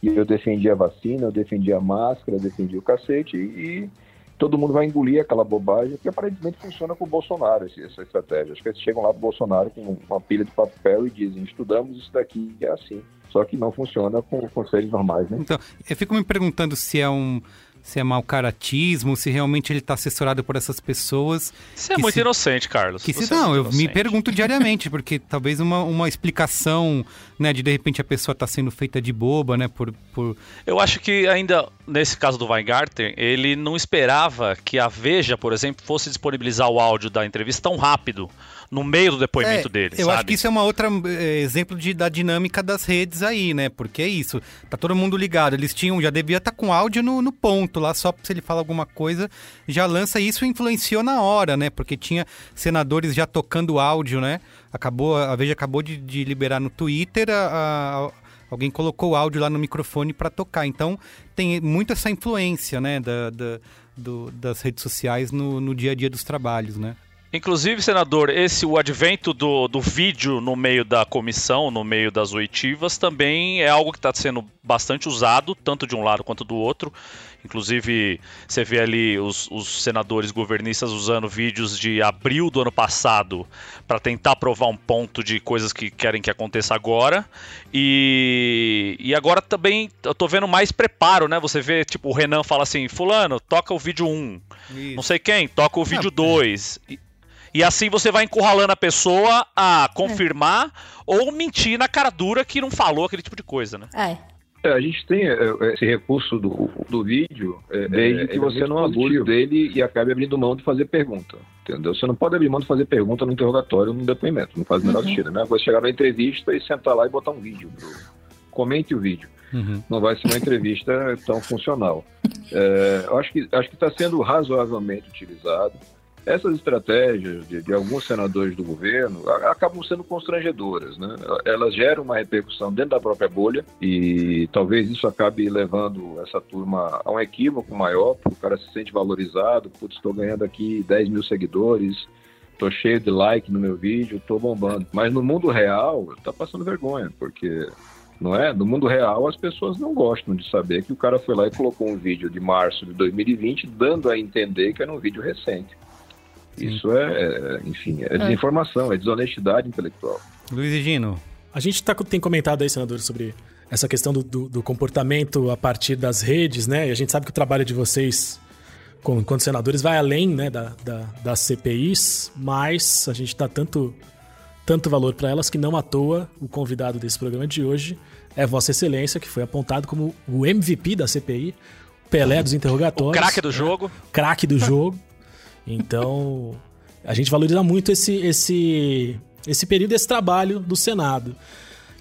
e eu defendi a vacina, eu defendi a máscara, eu defendi o cacete e, todo mundo vai engolir aquela bobagem, que aparentemente funciona com o Bolsonaro, essa estratégia. Acho que eles chegam lá para o Bolsonaro com uma pilha de papel e dizem: estudamos isso daqui, é assim. Só que não funciona com, seres normais, né? Então, eu fico me perguntando se é um se é mau caratismo, se realmente ele está assessorado por essas pessoas. Você é muito se, inocente, Carlos. Que se, é não, é eu inocente. me pergunto (laughs) diariamente, porque talvez uma, uma explicação, né, de de repente a pessoa está sendo feita de boba, né, por, por... Eu acho que ainda, nesse caso do Weingarten, ele não esperava que a Veja, por exemplo, fosse disponibilizar o áudio da entrevista tão rápido no meio do depoimento é, dele. Eu sabe? acho que isso é uma outra é, exemplo de, da dinâmica das redes aí, né? Porque é isso. Tá todo mundo ligado. Eles tinham, já devia estar tá com áudio no, no ponto lá, só se ele fala alguma coisa, já lança. E isso influenciou na hora, né? Porque tinha senadores já tocando áudio, né? Acabou, a Veja acabou de, de liberar no Twitter a, a Alguém colocou o áudio lá no microfone para tocar. Então, tem muito essa influência, né, da, da do, das redes sociais no, no dia a dia dos trabalhos, né? Inclusive, senador, esse o advento do, do vídeo no meio da comissão, no meio das oitivas, também é algo que está sendo bastante usado, tanto de um lado quanto do outro. Inclusive, você vê ali os, os senadores governistas usando vídeos de abril do ano passado para tentar provar um ponto de coisas que querem que aconteça agora. E, e agora também eu tô vendo mais preparo, né? Você vê, tipo, o Renan fala assim: Fulano, toca o vídeo 1. Isso. Não sei quem, toca o vídeo 2. Ah, e assim você vai encurralando a pessoa a confirmar é. ou mentir na cara dura que não falou aquele tipo de coisa, né? É. É, a gente tem é, é, esse recurso do, do vídeo, é, desde que você não abuse dele e acabe abrindo mão de fazer pergunta. Entendeu? Você não pode abrir mão de fazer pergunta no interrogatório, no depoimento. Não faz o menor uhum. sentido, né? Você chegar na entrevista e sentar lá e botar um vídeo. Comente o vídeo. Uhum. Não vai ser uma entrevista tão funcional. É, acho que acho que está sendo razoavelmente utilizado essas estratégias de, de, alguns senadores do governo acabam sendo constrangedoras, né? Elas geram uma repercussão dentro da própria bolha e talvez isso acabe levando essa turma a um equívoco maior, porque o cara se sente valorizado, putz, estou ganhando aqui 10 mil seguidores, estou cheio de like no meu vídeo, estou bombando. Mas no mundo real, está passando vergonha, porque não é? No mundo real, as pessoas não gostam de saber que o cara foi lá e colocou um vídeo de março de 2020, dando a entender que era um vídeo recente. Isso é, é, enfim, é, é desinformação, é desonestidade intelectual. Luiz e Gino. A gente tá, tem comentado aí, senador, sobre essa questão do, do, do, comportamento a partir das redes, né? E a gente sabe que o trabalho de vocês, enquanto senadores, vai além né, da, da, das CPIs, mas a gente dá tanto, tanto valor para elas que não à toa o convidado desse programa de hoje é Vossa Excelência, que foi apontado como o MVP da CPI, Pelé dos interrogatórios. O craque do jogo. Craque do jogo. Então, a gente valoriza muito esse, esse, esse período, esse trabalho do Senado.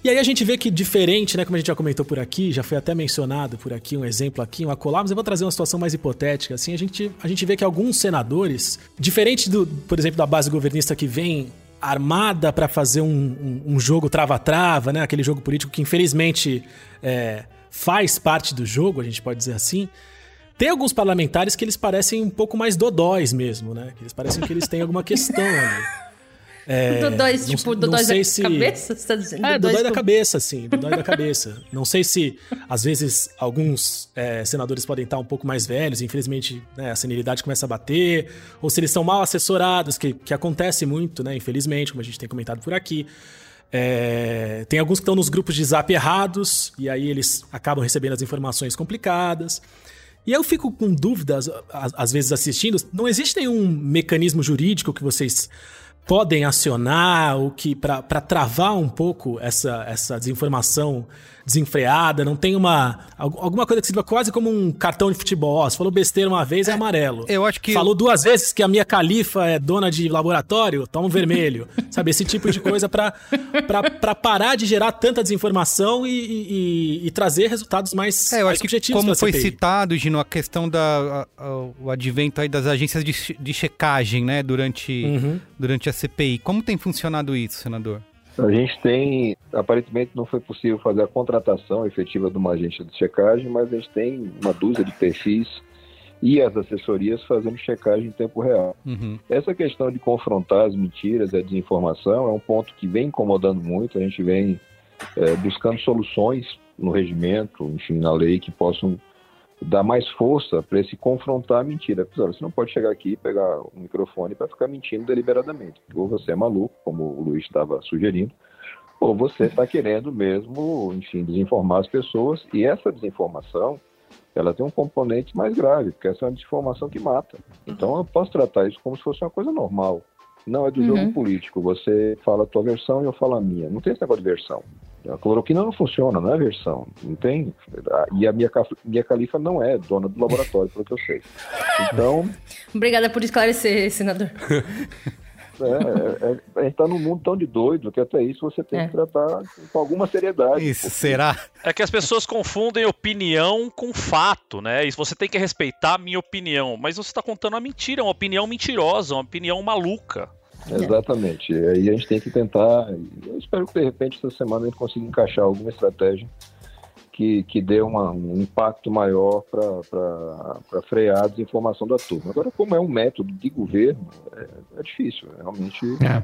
E aí a gente vê que diferente, né, como a gente já comentou por aqui, já foi até mencionado por aqui um exemplo aqui, um acolá, mas eu vou trazer uma situação mais hipotética, assim, a gente, a gente vê que alguns senadores, diferente do, por exemplo, da base governista que vem armada para fazer um, um, um jogo trava-trava, né, aquele jogo político que infelizmente é, faz parte do jogo, a gente pode dizer assim, Tem alguns parlamentares que eles parecem um pouco mais dodóis mesmo, né? Que eles parecem que eles têm alguma questão ali. (laughs) É, dodóis, não, tipo, dodóis da se... cabeça? Você tá dizendo? É, dodói da cabeça, sim. Dodói da cabeça. Não sei se, às vezes, alguns é, senadores podem estar um pouco mais velhos, infelizmente né, a senilidade começa a bater, ou se eles são mal assessorados, que, que acontece muito, né? Infelizmente, como a gente tem comentado por aqui. É, tem alguns que estão nos grupos de zap errados, e aí eles acabam recebendo as informações complicadas. E eu fico com dúvidas, às vezes assistindo, não existe nenhum mecanismo jurídico que vocês podem acionar o que para travar um pouco essa, essa desinformação desenfreada, não tem uma alguma coisa que sirva quase como um cartão de futebol. Você falou besteira uma vez, é, é amarelo. Eu acho que falou duas vezes que a minha califa é dona de laboratório, toma um vermelho. (laughs) Sabe esse tipo de coisa para parar de gerar tanta desinformação e, e, e trazer resultados mais, é, eu mais acho que como foi citado, Gino, a questão da a, a, o advento aí das agências de, de checagem, né, durante uhum. durante a CPI. Como tem funcionado isso, senador? A gente tem, aparentemente não foi possível fazer a contratação efetiva de uma agência de checagem, mas a gente tem uma dúzia de perfis e as assessorias fazendo checagem em tempo real. Uhum. Essa questão de confrontar as mentiras, a desinformação, é um ponto que vem incomodando muito. A gente vem é, buscando soluções no regimento, enfim, na lei, que possam dar mais força para esse confrontar a mentira. Pessoal, você não pode chegar aqui e pegar o um microfone para ficar mentindo deliberadamente. Ou você é maluco, como o Luiz estava sugerindo, ou você está querendo mesmo, enfim, desinformar as pessoas. E essa desinformação, ela tem um componente mais grave, porque essa é uma desinformação que mata. Então eu posso tratar isso como se fosse uma coisa normal. Não é do uhum. jogo político. Você fala a tua versão e eu falo a minha. Não tem esse negócio de versão. A cloroquina não funciona, não é versão. Não tem. E a minha, minha califa não é dona do laboratório, pelo que eu sei. Então. (laughs) Obrigada por esclarecer, senador. (laughs) É, é, é, a gente tá num mundo tão de doido que até isso você tem é. que tratar com alguma seriedade. Isso, porque... será? É que as pessoas confundem opinião com fato, né? E você tem que respeitar a minha opinião. Mas você está contando uma mentira, uma opinião mentirosa, uma opinião maluca. Exatamente. E aí a gente tem que tentar. Eu espero que de repente essa semana a gente consiga encaixar alguma estratégia que, que dê uma, um impacto maior para frear a desinformação da turma. Agora, como é um método de governo, é, é difícil. Realmente é.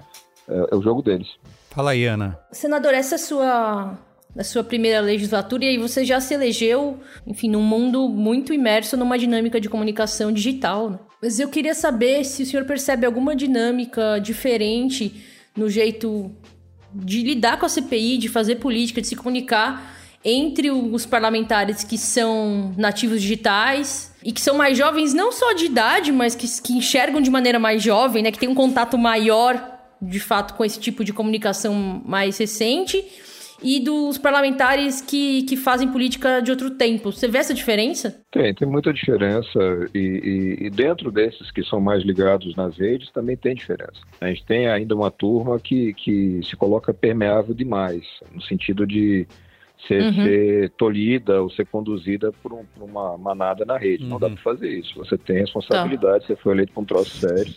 É, é. o jogo deles. Fala aí, Ana. Senador, essa é a sua a sua primeira legislatura e aí você já se elegeu, enfim, num mundo muito imerso numa dinâmica de comunicação digital. Né? Mas eu queria saber se o senhor percebe alguma dinâmica diferente no jeito de lidar com a CPI, de fazer política, de se comunicar entre os parlamentares que são nativos digitais e que são mais jovens, não só de idade, mas que, que enxergam de maneira mais jovem, né? Que tem um contato maior, de fato, com esse tipo de comunicação mais recente e dos parlamentares que, que fazem política de outro tempo. Você vê essa diferença? Tem, tem muita diferença. E, e, e, dentro desses que são mais ligados nas redes, também tem diferença. A gente tem ainda uma turma que, que se coloca permeável demais, no sentido de ser, uhum. ser tolhida ou ser conduzida por, um, por uma manada na rede. Uhum. Não dá uhum. para fazer isso. Você tem responsabilidade, tá. você foi eleito para um troço sério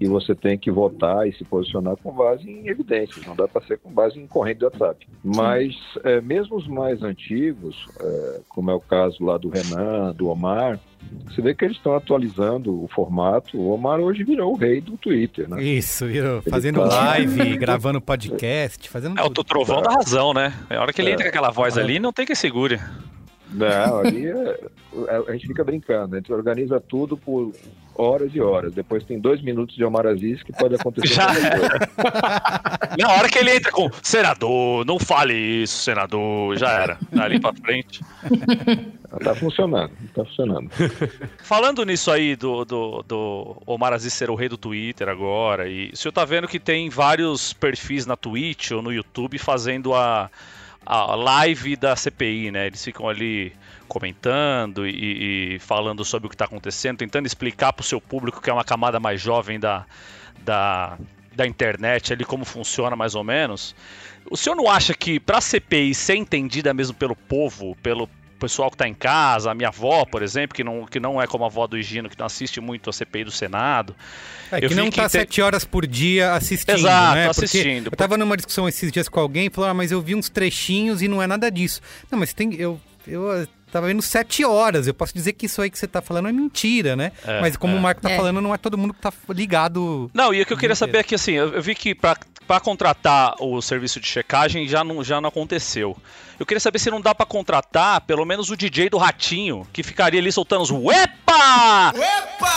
e você tem que votar e se posicionar com base em evidências. Não dá para ser com base em corrente de WhatsApp. Mas é, mesmo os mais antigos, é, como é o caso lá do Renan, do Omar, você vê que eles estão atualizando o formato. O Omar hoje virou o rei do Twitter, né? Isso, virou. Fazendo tá... live, gravando podcast, fazendo. É, o Trovão dá razão, né? A hora que ele é. entra com aquela voz é. ali, não tem que segure. Não, ali é, é, a gente fica brincando, a gente organiza tudo por horas e horas. Depois tem dois minutos de Omar Aziz que pode acontecer. Já (laughs) Na hora que ele entra com senador, não fale isso, senador, já era. Ali pra frente. Tá funcionando, tá funcionando. Falando nisso aí do, do, do Omar Aziz ser o rei do Twitter agora, e o senhor tá vendo que tem vários perfis na Twitch ou no YouTube fazendo a a live da CPI, né? Eles ficam ali comentando e, e falando sobre o que está acontecendo, tentando explicar para o seu público, que é uma camada mais jovem da, da, da internet, ali como funciona mais ou menos. O senhor não acha que para a CPI ser entendida mesmo pelo povo, pelo pessoal que está em casa, a minha avó, por exemplo, que não, que não é como a avó do Higino, que não assiste muito a CPI do Senado. É, que não está sete horas por dia assistindo, Exato, né? assistindo. Eu estava numa discussão esses dias com alguém e falou, ah, mas eu vi uns trechinhos e não é nada disso. Não, mas tem, eu, eu tava vendo sete horas. Eu posso dizer que isso aí que você tá falando é mentira, né? É, Mas como é. o Marco tá É. falando, não é todo mundo que tá ligado. Não, e o que eu queria saber é que assim, eu eu vi que pra, pra contratar o serviço de checagem já não, já não aconteceu. Eu queria saber se não dá pra contratar pelo menos o DJ do Ratinho, que ficaria ali soltando os Uepa! Uepa!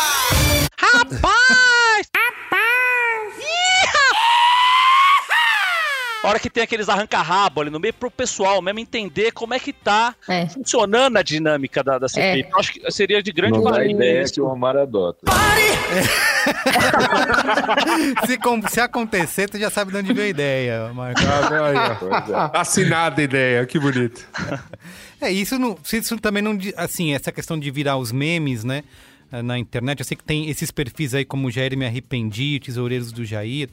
Rapaz! A hora que tem aqueles arranca-rabo ali no meio pro pessoal mesmo entender como é que tá É. funcionando a dinâmica da, da CPI. É. Eu acho que seria de grande dá valia ideia isso. que o Omar adota. (laughs) se, com- se acontecer, tu já sabe de onde veio a ideia, Marco. Ah, (laughs) é. Assinada a ideia, que bonito. É, isso, não, se isso também não. Assim, essa questão de virar os memes, né? Na internet. Eu sei que tem esses perfis aí, como o Jair Me Arrependi, Tesoureiros do Jair,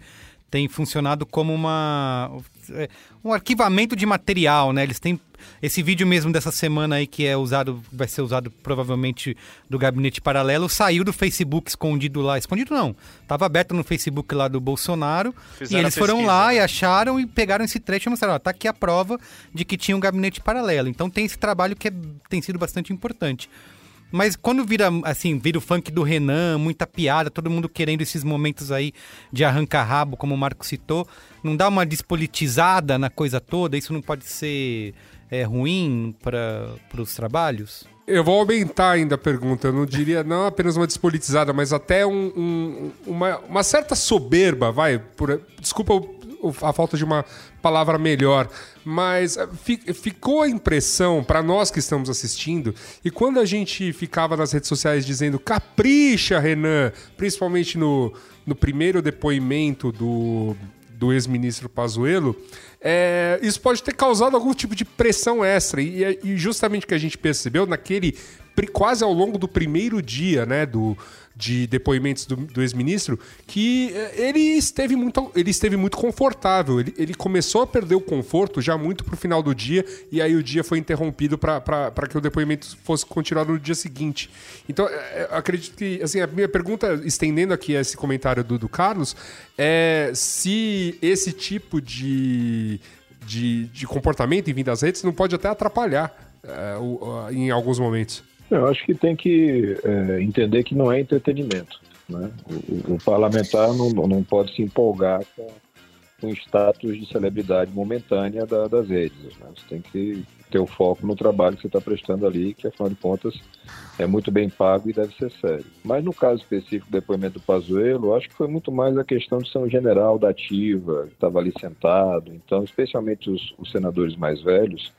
tem funcionado como uma. é, um arquivamento de material, né? Eles têm. Esse vídeo mesmo dessa semana aí que é usado, vai ser usado provavelmente do gabinete paralelo, saiu do Facebook escondido lá. Escondido não. Tava aberto no Facebook lá do Bolsonaro. Fizeram e eles foram pesquisa, lá né? e acharam e pegaram esse trecho e mostraram, ó, tá aqui a prova de que tinha um gabinete paralelo. Então tem esse trabalho que é- tem sido bastante importante. Mas quando vira, assim, vira o funk do Renan, muita piada, todo mundo querendo esses momentos aí de arranca-rabo, como o Marco citou, não dá uma despolitizada na coisa toda? Isso não pode ser é, ruim para os trabalhos? Eu vou aumentar ainda a pergunta. Eu não diria não apenas uma despolitizada, mas até um- um- uma, uma certa soberba, vai. Por, desculpa a falta de uma palavra melhor, mas eh, fi- ficou a impressão para nós que estamos assistindo e quando a gente ficava nas redes sociais dizendo capricha, Renan, principalmente no, no primeiro depoimento do, do ex-ministro Pazuello, é, isso pode ter causado algum tipo de pressão extra. E, e justamente o que a gente percebeu naquele. quase ao longo do primeiro dia, né, do, de depoimentos do, do ex-ministro, que eh, ele esteve muito, ele esteve muito confortável. Ele, ele começou a perder o conforto já muito pro final do dia, e aí o dia foi interrompido para que o depoimento fosse continuado no dia seguinte. Então, eu acredito que, assim, a minha pergunta, estendendo aqui esse comentário do, do Carlos, é se esse tipo de, de, de comportamento em vindo das redes não pode até atrapalhar eh, em alguns momentos. Eu acho que tem que é, entender que não é entretenimento. Né? O, o parlamentar não, não pode se empolgar com, com status de celebridade momentânea da- das redes. Né? Você tem que ter o foco no trabalho que você está prestando ali, que afinal de contas é muito bem pago e deve ser sério. Mas no caso específico do depoimento do Pazuello, acho que foi muito mais a questão de ser um general da ativa, que estava ali sentado. Então, especialmente os, os senadores mais velhos,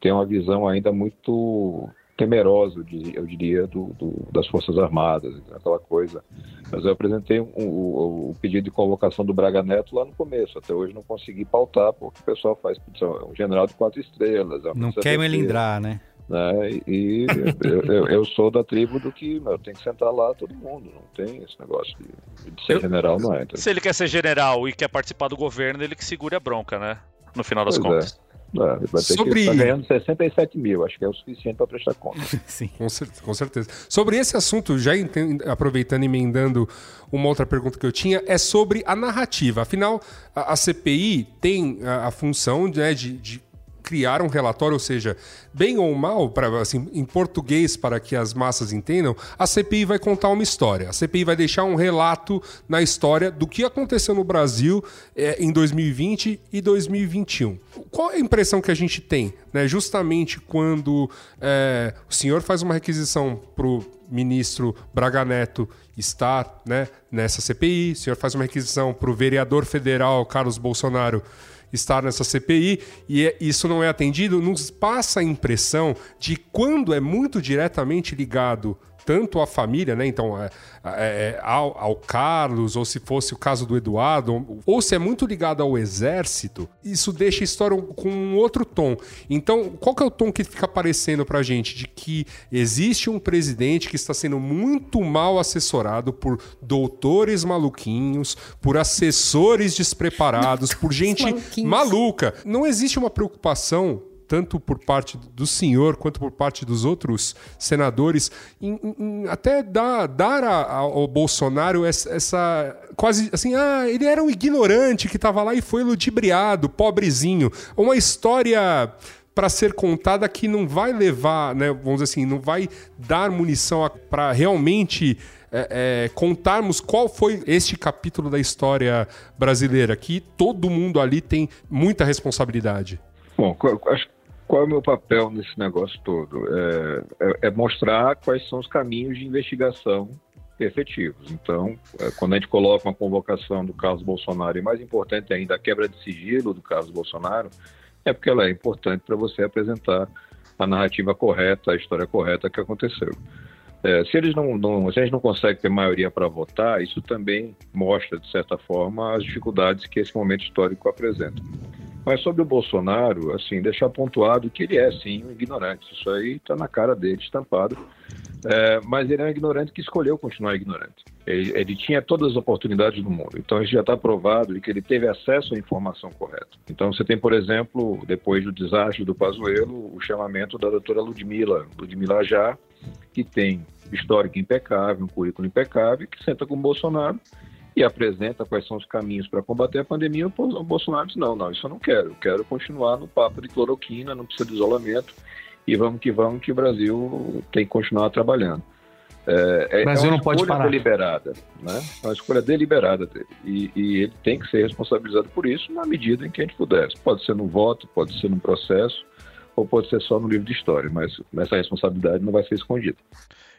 têm uma visão ainda muito temerosa, eu diria, eu diria, do, do- das Forças Armadas, aquela coisa. Mas eu apresentei um- o, o pedido de convocação do Braga Neto lá no começo. Até hoje não consegui pautar, porque o pessoal faz é um general de quatro estrelas. é Não quer melindrar, né? né? E eu, eu- eu sou da tribo do que meu, tem que sentar lá todo mundo. Não tem esse negócio de, de ser general, não é. Então, Se ele quer ser general e quer participar do governo, ele que segure a bronca, né? No final das Pois é. contas. é, vai ter Sobre- que estar ganhando 67 mil, acho que é o suficiente para prestar conta. (laughs) Sim. Com, cer- com certeza. Sobre esse assunto, já aproveitando e emendando uma outra pergunta que eu tinha, é sobre a narrativa. Afinal, a, a CPI tem a, a função né, de, de criar um relatório, ou seja, bem ou mal, pra, assim, em português, para que as massas entendam, a CPI vai contar uma história. A CPI vai deixar um relato na história do que aconteceu no Brasil eh, em 2020 e 2021. Qual é a impressão que a gente tem, né? Justamente quando eh, o senhor faz uma requisição para o ministro Braga Neto estar né, nessa CPI, o senhor faz uma requisição para o vereador federal Carlos Bolsonaro estar nessa CPI e é- isso não é atendido, nos passa a impressão de quando é muito diretamente ligado tanto à família, né? Então, é, é, ao, ao Carlos, ou se fosse o caso do Eduardo, ou, se é muito ligado ao exército, isso deixa a história com um outro tom. Então, qual que é o tom que fica aparecendo pra gente? De que existe um presidente que está sendo muito mal assessorado por doutores maluquinhos, por assessores despreparados, por gente maluca. Não existe uma preocupação tanto por parte do senhor quanto por parte dos outros senadores, em, em- até dar, dar a- a- ao Bolsonaro essa, essa- quase assim, ah, ele era um ignorante que estava lá e foi ludibriado, pobrezinho. Uma história para ser contada que não vai levar, né, vamos dizer assim, não vai dar munição para realmente é, é, contarmos qual foi este capítulo da história brasileira, que todo mundo ali tem muita responsabilidade. Bom, acho qual é o meu papel nesse negócio todo? É, é, é, mostrar quais são os caminhos de investigação efetivos. Então, é, quando a gente coloca uma convocação do caso Bolsonaro, e mais importante ainda, a quebra de sigilo do caso Bolsonaro, é porque ela é importante para você apresentar a narrativa correta, a história correta que aconteceu. É, se eles não, não, se a gente não consegue ter maioria para votar, isso também mostra, de certa forma, as dificuldades que esse momento histórico apresenta. Mas sobre o Bolsonaro, assim, deixar pontuado que ele é, sim, um ignorante. Isso aí está na cara dele, estampado. É, mas ele é um ignorante que escolheu continuar ignorante. Ele, ele tinha todas as oportunidades do mundo. Então, isso já está provado de que ele teve acesso à informação correta. Então, você tem, por exemplo, depois do desastre do Pazuello, o chamamento da doutora Ludmila, Ludmila Já, que tem histórico impecável, um currículo impecável, que senta com o Bolsonaro e apresenta quais são os caminhos para combater a pandemia, o Bolsonaro diz, não, não, isso eu não quero, eu quero continuar no papo de cloroquina, não precisa de isolamento, e vamos que vamos que o Brasil tem que continuar trabalhando. É, o Brasil é uma não pode parar. deliberada, né? É uma escolha deliberada dele. E, e, ele tem que ser responsabilizado por isso na medida em que a gente puder. Pode ser no voto, pode ser no processo, ou pode ser só no livro de história, mas essa responsabilidade não vai ser escondida.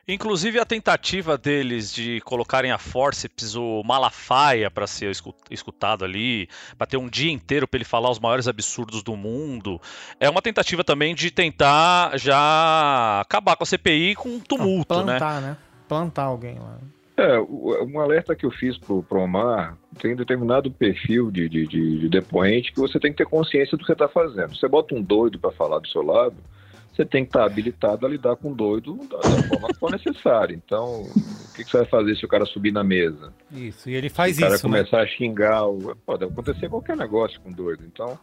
Inclusive a tentativa deles de colocarem a forceps o Malafaia para ser escutado ali, para ter um dia inteiro para ele falar os maiores absurdos do mundo, é uma tentativa também de tentar já acabar com a CPI com um tumulto, Não, plantar, né? né? Plantar alguém lá. É, um alerta que eu fiz pro, pro Omar, tem determinado perfil de, de, de, de depoente que você tem que ter consciência do que você está fazendo. Você bota um doido para falar do seu lado, você tem que estar habilitado a lidar com doido da, da forma que for necessária. Então, o que, que, você vai fazer se o cara subir na mesa? Isso, e ele faz isso. Se o cara isso, começar né? a xingar, pode acontecer qualquer negócio com doido. Então,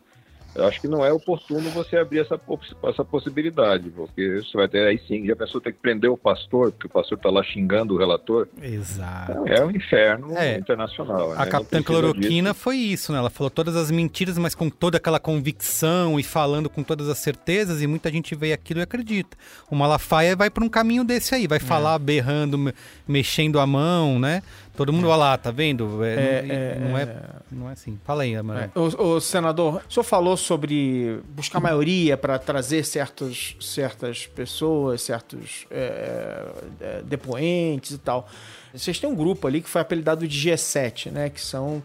eu acho que não é oportuno você abrir essa, essa possibilidade, porque você vai ter aí sim, já pensou ter que prender o pastor, porque o pastor está lá xingando o relator. Exato. Então, é um inferno é. internacional. A né? Capitã Cloroquina disso. foi isso, né? Ela falou todas as mentiras, mas com toda aquela convicção e falando com todas as certezas, e muita gente vê aquilo e acredita. O Malafaia vai para um caminho desse aí, vai é. falar berrando, mexendo a mão, né? Todo mundo, olha lá, tá vendo? É, é, não, é, é, não é assim. Fala aí, Amaral. É. O, o, senador, o senhor falou sobre buscar maioria para trazer certos, certas pessoas, certos é, é, depoentes e tal. Vocês têm um grupo ali que foi apelidado de G7, né? Que são,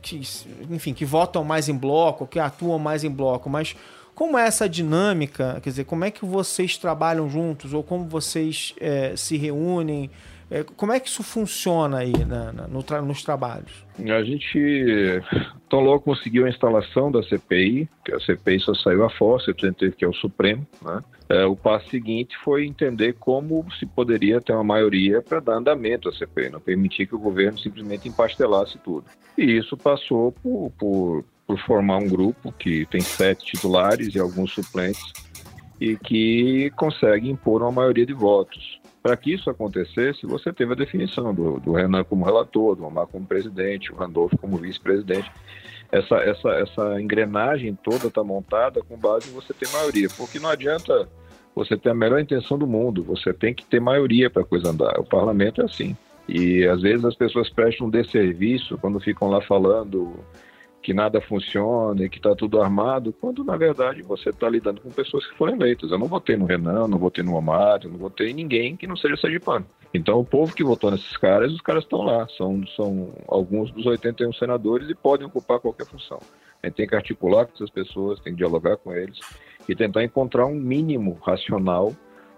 que, enfim, que votam mais em bloco, que atuam mais em bloco, mas como é essa dinâmica? Quer dizer, como é que vocês trabalham juntos ou como vocês se reúnem? É, como é que isso funciona aí na, na, no tra nos trabalhos? A gente tão logo conseguiu a instalação da CPI, que a CPI só saiu a força, que é o Supremo, né? É, o passo seguinte foi entender como se poderia ter uma maioria para dar andamento à CPI, não permitir que o governo simplesmente empastelasse tudo. E isso passou por, por, por formar um grupo que tem sete titulares e alguns suplentes e que consegue impor uma maioria de votos. Para que isso acontecesse, você teve a definição do, do Renan como relator, do Omar como presidente, o Randolfo como vice-presidente. Essa, essa, essa engrenagem toda está montada com base em você ter maioria, porque não adianta você ter a melhor intenção do mundo, você tem que ter maioria para a coisa andar. O parlamento é assim. E às vezes as pessoas prestam um desserviço quando ficam lá falando que nada funciona e que está tudo armado, quando na verdade você está lidando com pessoas que foram eleitas. Eu não votei no Renan, não votei no eu não votei em ninguém que não seja sergipano. Então o povo que votou nesses caras, os caras estão lá, são, são alguns dos 81 senadores e podem ocupar qualquer função. A gente tem que articular com essas pessoas, tem que dialogar com eles e tentar encontrar um mínimo racional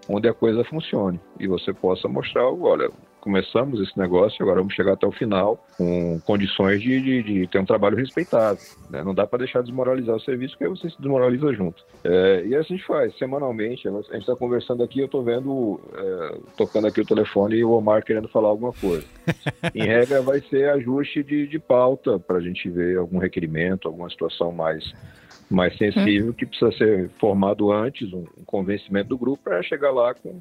onde a coisa funcione e você possa mostrar, olha, começamos esse negócio, agora vamos chegar até o final com condições de, de, de ter um trabalho respeitado. Né? Não dá para deixar desmoralizar o serviço, porque aí você se desmoraliza junto. É, e assim a gente faz, semanalmente. A gente está conversando aqui, eu estou vendo, é, tocando aqui o telefone e o Omar querendo falar alguma coisa. em regra, vai ser ajuste de, de pauta para a gente ver algum requerimento, alguma situação mais mais sensível que precisa ser formado antes, um, um convencimento do grupo para chegar lá com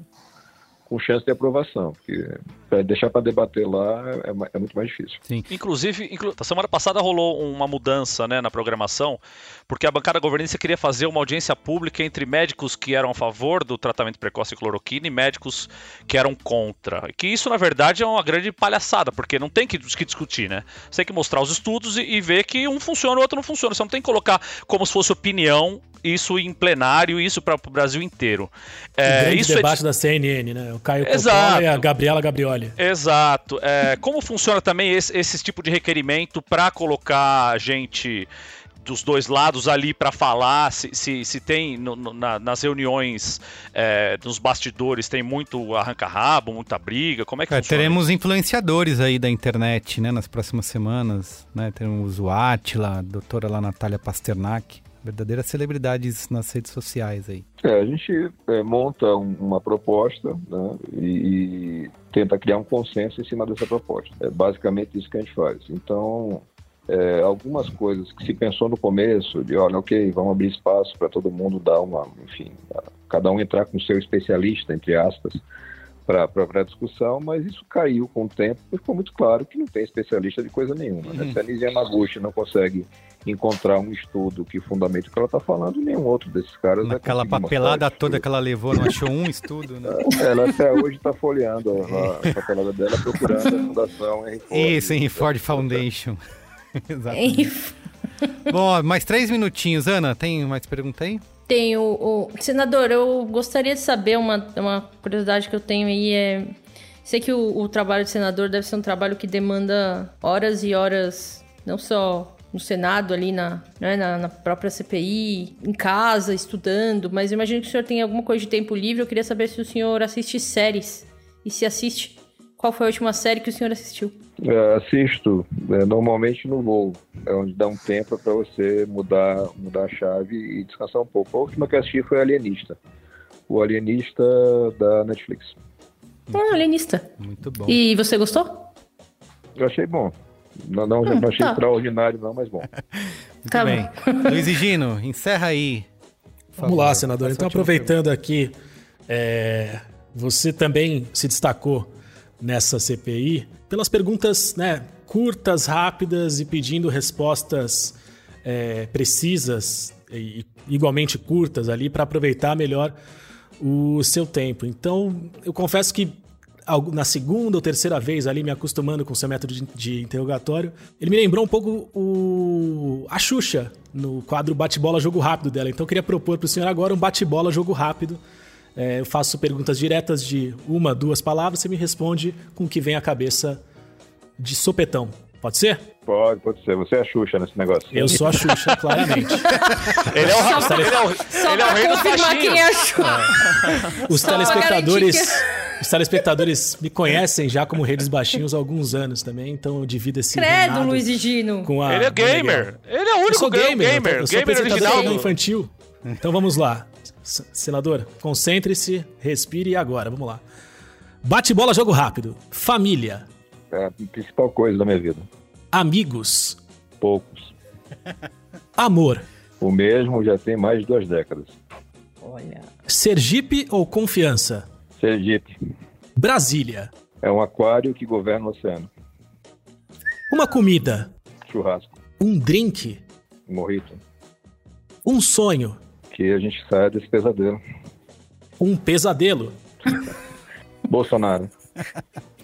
com chance de aprovação, porque deixar para debater lá é, é muito mais difícil. Sim. Inclusive, inclu- a semana passada rolou uma mudança né, na programação, porque a bancada governista queria fazer uma audiência pública entre médicos que eram a favor do tratamento precoce de cloroquina e médicos que eram contra. Que isso, na verdade, é uma grande palhaçada, porque não tem que, que discutir, né? Você tem que mostrar os estudos e, e ver que um funciona e o outro não funciona. Você não tem que colocar como se fosse opinião isso em plenário, isso para o Brasil inteiro. É, isso é debate da CNN, né? O Caio Exato. e a Gabriela Gabrioli. Exato. É, como funciona também esse, esse tipo de requerimento para colocar gente dos dois lados ali para falar? Se, se, se tem no- no- na- nas reuniões, é, nos bastidores, tem muito arranca-rabo, muita briga? Como é que É, funciona? teremos influenciadores aí da internet, né, nas próximas semanas, né? Teremos o Atila, a doutora lá Natália Pasternak, verdadeiras celebridades nas redes sociais aí. É, a gente é, monta um- uma proposta né, e, e tenta criar um consenso em cima dessa proposta. É basicamente isso que a gente faz. Então, é, algumas coisas que se pensou no começo, de olha, ok, vamos abrir espaço para todo mundo dar uma, enfim, cada um entrar com o seu especialista, entre aspas, para a discussão, mas isso caiu com o tempo e ficou muito claro que não tem especialista de coisa nenhuma. Né? Uhum. Se a Nise Yamaguchi não consegue encontrar um estudo que fundamente o que ela está falando, nenhum outro desses caras conseguir papelada toda que ela levou, não achou um estudo, né? (laughs) ela até hoje está folheando a, a papelada dela, procurando a fundação Henry Ford. Isso, em Ford Foundation. (laughs) Exatamente. Bom, mais três minutinhos. Ana, tem mais pergunta aí? Tem o, o- Senador, eu gostaria de saber uma, uma curiosidade que eu tenho aí é. Sei que o, o trabalho de senador deve ser um trabalho que demanda horas e horas, não só no Senado, ali na, né, na, na própria CPI, em casa, estudando, mas imagino que o senhor tem alguma coisa de tempo livre. Eu queria saber se o senhor assiste séries. E se assiste, qual foi a última série que o senhor assistiu? É, assisto é, normalmente no voo, é onde dá um tempo para você mudar, mudar a chave e descansar um pouco. A última que eu assisti foi Alienista, o Alienista da Netflix. Ah, alienista. Muito bom. E você gostou? Eu achei bom. Não, não, não achei tá. extraordinário, não, mas bom. (laughs) Muito Tá bem. Luiz e Gino, encerra aí. Vamos lá, senador. Então, aproveitando aqui, é, você também se destacou nessa CPI pelas perguntas né, curtas, rápidas e pedindo respostas é, precisas e igualmente curtas ali para aproveitar melhor o seu tempo. Então, eu confesso que na segunda ou terceira vez ali, me acostumando com o seu método de, de interrogatório, ele me lembrou um pouco o, a Xuxa, no quadro Bate-Bola Jogo Rápido dela. Então eu queria propor para o senhor agora um bate-bola jogo rápido. É, eu faço perguntas diretas de uma, duas palavras, você me responde com o que vem à cabeça de sopetão. Pode ser? Pode, pode ser. Você é a Xuxa nesse negócio. Eu sou a Xuxa, (laughs) claramente. Ele é o, Só ele é o, Só ele é o rei dos confirmar baixinhos. quem achou. (laughs) Os Só telespectadores, os telespectadores me conhecem já como Rei dos Baixinhos há alguns anos também, então eu divido esse Credo, Luiz e Gino. com a Ele é gamer. Ele é o Eu único sou gamer. gamer, gamer, eu sou gamer original. programa infantil. Então vamos lá. Senador, concentre-se, respire e agora, vamos lá. Bate-bola, jogo rápido. Família, É a principal coisa da minha vida. amigos, Poucos. (laughs) amor. O mesmo já tem mais de duas décadas. Sergipe ou confiança? Sergipe Brasília. é um aquário que governa o oceano. Uma comida, Churrasco, um drink, morrito. um sonho, Que a gente saia desse pesadelo. um pesadelo. (laughs) Bolsonaro. (laughs)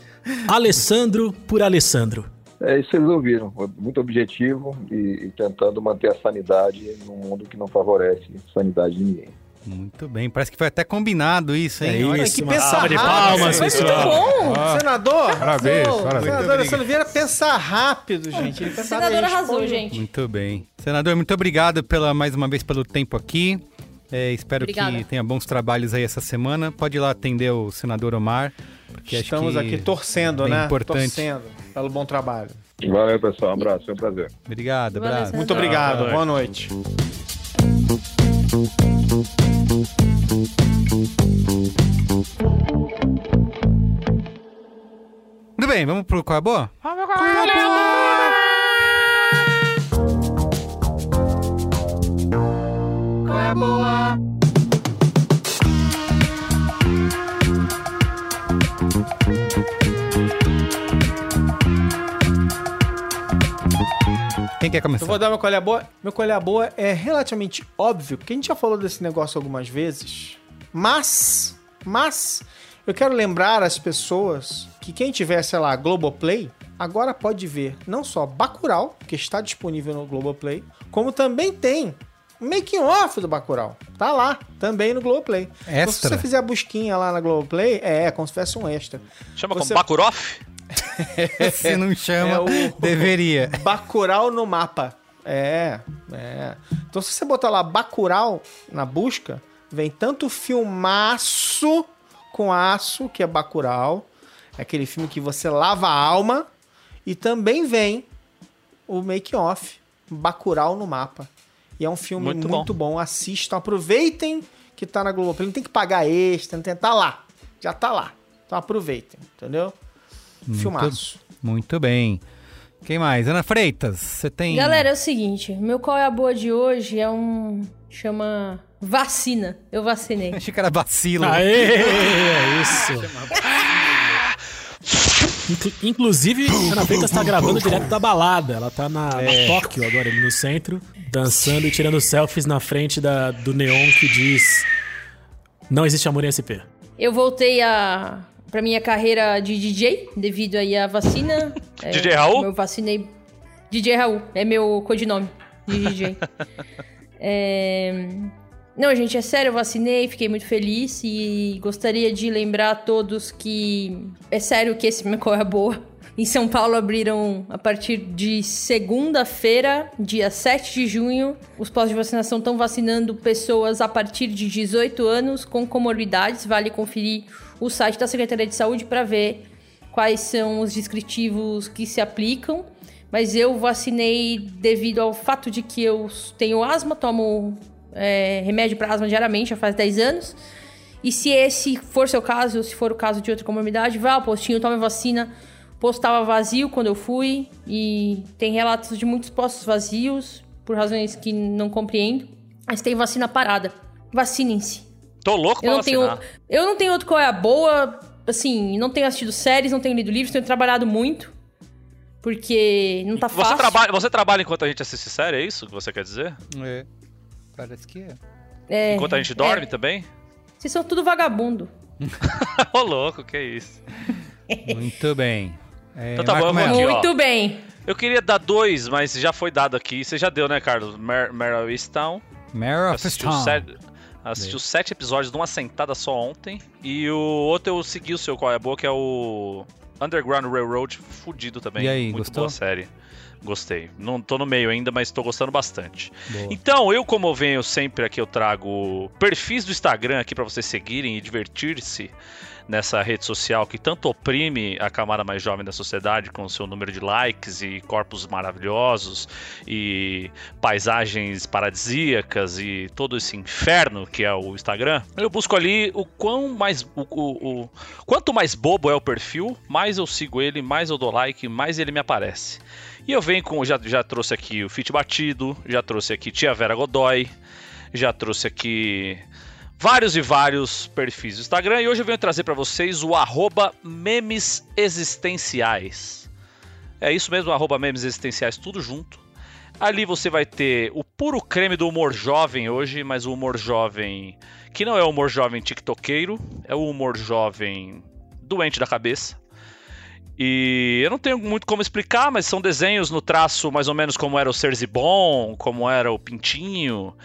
Alessandro por Alessandro. É isso que eles ouviram. Muito objetivo e, e tentando manter a sanidade num mundo que não favorece a sanidade de ninguém. Muito bem, parece que foi até combinado isso, hein? É Olha isso, que uma pensa salva de rápido, palmas, foi pessoal. Bom, Ah, Senador! Parabéns, Senador parabéns. Alessandro Oliveira pensa rápido, gente. Ele o pensa senador rápido, arrasou, responde. gente. Muito bem. Senador, muito obrigado pela mais uma vez pelo tempo aqui. É, espero Obrigada. que tenha bons trabalhos aí essa semana. Pode ir lá atender o senador Omar. Porque acho Estamos que aqui torcendo, bem né? importante. Torcendo pelo bom trabalho. Valeu, pessoal. Um abraço. Foi um prazer. Obrigado, abraço. Muito obrigado. boa Boa noite. Muito bem, vamos pro Qual é a Boa? Quem quer começar? Eu vou dar meu colher boa. Meu colher boa é relativamente óbvio, porque a gente já falou desse negócio algumas vezes. Mas, mas, eu quero lembrar as pessoas que quem tiver, sei lá, Globoplay, agora pode ver não só Bacurau, que está disponível no Globoplay, como também tem o making off do Bacurau. Tá lá, também no Globoplay. Então, se Extra? você fizer a busquinha lá na Globoplay, é, como se fosse um extra. Chama Você- como Bakuroff? (laughs) Se não chama, É o- deveria. Bacurau no mapa. É, é. Então se você botar lá Bacurau na busca, vem tanto filmaço com aço, que é Bacurau, é aquele filme que você lava a alma, e também vem o make off, Bacurau no mapa. E é um filme Muito muito, bom. bom. assistam, aproveitem que tá na Globoplay, não tem que pagar extra, não tem, tá lá, já tá lá. Então aproveitem, entendeu? Filmaço. Muito bem. Quem mais? Ana Freitas, você tem. Galera, é o seguinte, meu qual é a boa de hoje é um chama vacina. Eu vacinei. (laughs) Achei que era vacilo. Aê, (laughs) é isso. Inclu- Inclusive, Ana Freitas tá gravando direto da balada. Ela tá na, na É. Tóquio agora, ali no centro, dançando e tirando selfies na frente da, do neon que diz Não existe amor em SP. Eu voltei a pra minha carreira de DJ devido aí à vacina. (laughs) É, DJ Raul? Eu vacinei DJ Raul, é meu codinome de DJ. (laughs) É, Não, gente, é sério, eu vacinei, fiquei muito feliz e gostaria de lembrar a todos que é sério que esse qual é boa. Em São Paulo abriram a partir de segunda-feira, dia 7 de junho, os postos de vacinação estão vacinando pessoas a partir de 18 anos com comorbidades. Vale conferir o site da Secretaria de Saúde para ver quais são os descritivos que se aplicam. Mas eu vacinei devido ao fato de que eu tenho asma, tomo é, remédio para asma diariamente já faz 10 anos. E se esse for seu caso, se for o caso de outra comorbidade, vá ao postinho, tome vacina. O posto estava vazio quando eu fui e tem relatos de muitos postos vazios, por razões que não compreendo. Mas tem vacina parada. Vacinem-se. Tô louco pra Eu não, tenho, vacinar. eu não tenho outro qual é a boa. Assim, não tenho assistido séries, não tenho lido livros, tenho trabalhado muito. Porque não tá Você fácil. trabalha, você trabalha enquanto a gente assiste série, é isso que você quer dizer? É. Parece que é. É, Enquanto a gente é. dorme também? Vocês são tudo vagabundo. (laughs) Ô louco, que isso. Muito bem. É, Então tá Marco bom, eu vou Melo. aqui, ó. Muito bem. Eu queria dar dois, mas já foi dado aqui. Você já deu, né, Carlos? Mer Meryl Easttown. Mare sete, assistiu sete episódios numa sentada só ontem. E o outro eu segui o seu qual é boa, que é o Underground Railroad, fudido também. E aí, Muito gostou? boa série. Gostei. Não tô no meio ainda, mas tô gostando bastante. Boa. Então, eu como eu venho sempre aqui, eu trago perfis do Instagram aqui pra vocês seguirem e divertir-se nessa rede social que tanto oprime a camada mais jovem da sociedade com seu número de likes e corpos maravilhosos e paisagens paradisíacas e todo esse inferno que é o Instagram. Eu busco ali o quão mais o, o- o- quanto mais bobo é o perfil, mais eu sigo ele, mais eu dou like, mais ele me aparece. E eu venho com já já trouxe aqui o Fit Batido, já trouxe aqui Tia Vera Godoy, já trouxe aqui vários e vários perfis do Instagram e hoje eu venho trazer para vocês o arroba memes existenciais. É isso mesmo, arroba memes existenciais, tudo junto. Ali você vai ter o puro creme do humor jovem hoje, mas o humor jovem que não é o humor jovem tiktokeiro, é o humor jovem doente da cabeça. E eu não tenho muito como explicar, mas são desenhos no traço mais ou menos como era o Serzibon, como era o Pintinho.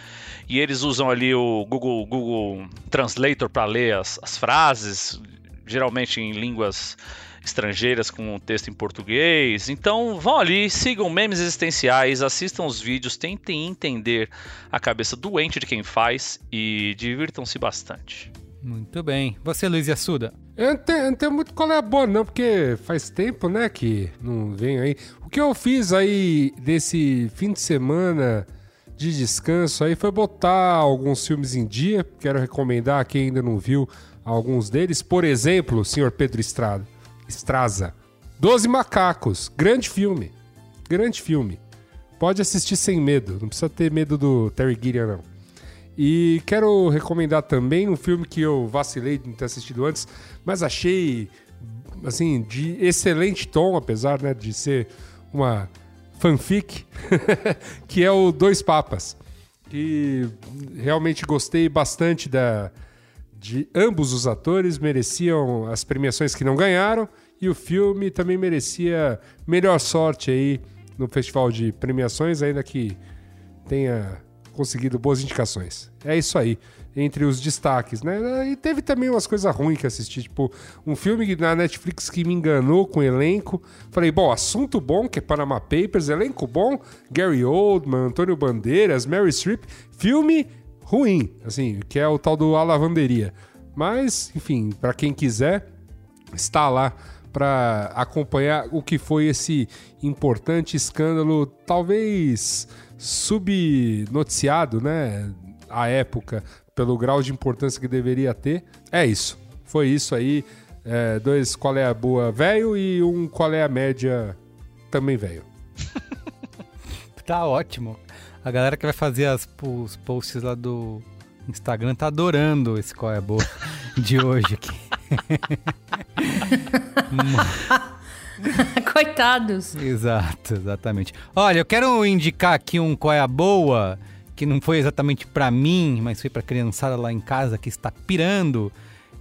E eles usam ali o Google, Google Translator para ler as, as frases, geralmente em línguas estrangeiras com um texto em português. Então vão ali, sigam memes existenciais, assistam os vídeos, tentem entender a cabeça doente de quem faz e divirtam-se bastante. Muito bem. Você, Luiz Assuda? Eu não tenho, eu não tenho muito qual é a boa, não, porque faz tempo, né, que não venho aí. O que eu fiz aí desse fim de semana de descanso aí foi botar alguns filmes em dia. Quero recomendar a quem ainda não viu alguns deles. Por exemplo, senhor Pedro Estrada, Estraza. Doze Macacos. Grande filme. Grande filme. Pode assistir sem medo. Não precisa ter medo do Terry Gilliam, não. E quero recomendar também um filme que eu vacilei de não ter assistido antes, mas achei assim de excelente tom, apesar né, de ser uma fanfic, (laughs) que é o Dois Papas. E realmente gostei bastante da, de ambos os atores, mereciam as premiações que não ganharam, e o filme também merecia melhor sorte aí no festival de premiações, ainda que tenha conseguido boas indicações. É isso aí entre os destaques, né? E teve também umas coisas ruins que assisti, tipo, um filme na Netflix que me enganou com elenco. Falei, bom, assunto bom, que é Panama Papers, elenco bom, Gary Oldman, Antônio Bandeiras, Mary Streep. Filme ruim, assim, que é o tal do A Lavanderia. Mas, enfim, para quem quiser, está lá para acompanhar o que foi esse importante escândalo, talvez subnoticiado, né? À época, pelo grau de importância que deveria ter. É isso. Foi isso aí. É, dois qual é a boa velho e um qual é a média também velho. (laughs) tá ótimo. A galera que vai fazer as, os posts lá do Instagram tá adorando esse qual é a boa (laughs) de hoje aqui. (laughs) Coitados. Exato, exatamente. Olha, eu quero indicar aqui um qual é a boa que não foi exatamente para mim, mas foi para criançada lá em casa que está pirando.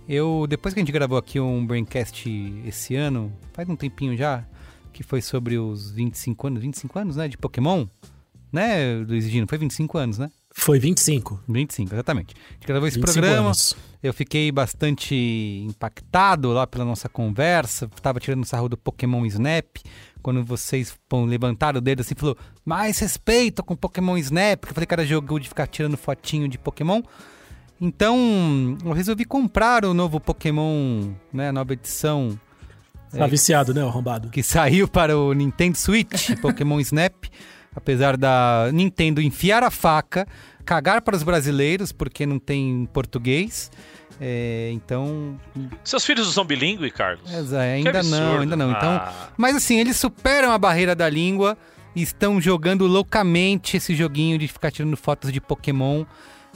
Eu depois que a gente gravou aqui um braincast esse ano, faz um tempinho já, que foi sobre os 25 anos, 25 anos, né, de Pokémon, né, Luiz Gino, foi 25 anos, né? Foi 25. 25, exatamente. A gente gravou esse programa. Anos. Eu fiquei bastante impactado lá pela nossa conversa. Tava tirando sarro do Pokémon Snap quando vocês pô, levantaram o dedo assim falou, mais respeito com Pokémon Snap, porque eu falei, cara, jogou de ficar tirando fotinho de Pokémon. Então, eu resolvi comprar o novo Pokémon, né, a nova edição. Tá é, viciado, né, arrombado? Que saiu para o Nintendo Switch, (laughs) Pokémon Snap. Apesar da Nintendo enfiar a faca, cagar para os brasileiros, porque não tem português. É, então. Seus filhos não são bilíngue, Carlos? É, ainda não, ainda não. Então, ah. Mas assim, eles superam a barreira da língua e estão jogando loucamente esse joguinho de ficar tirando fotos de Pokémon.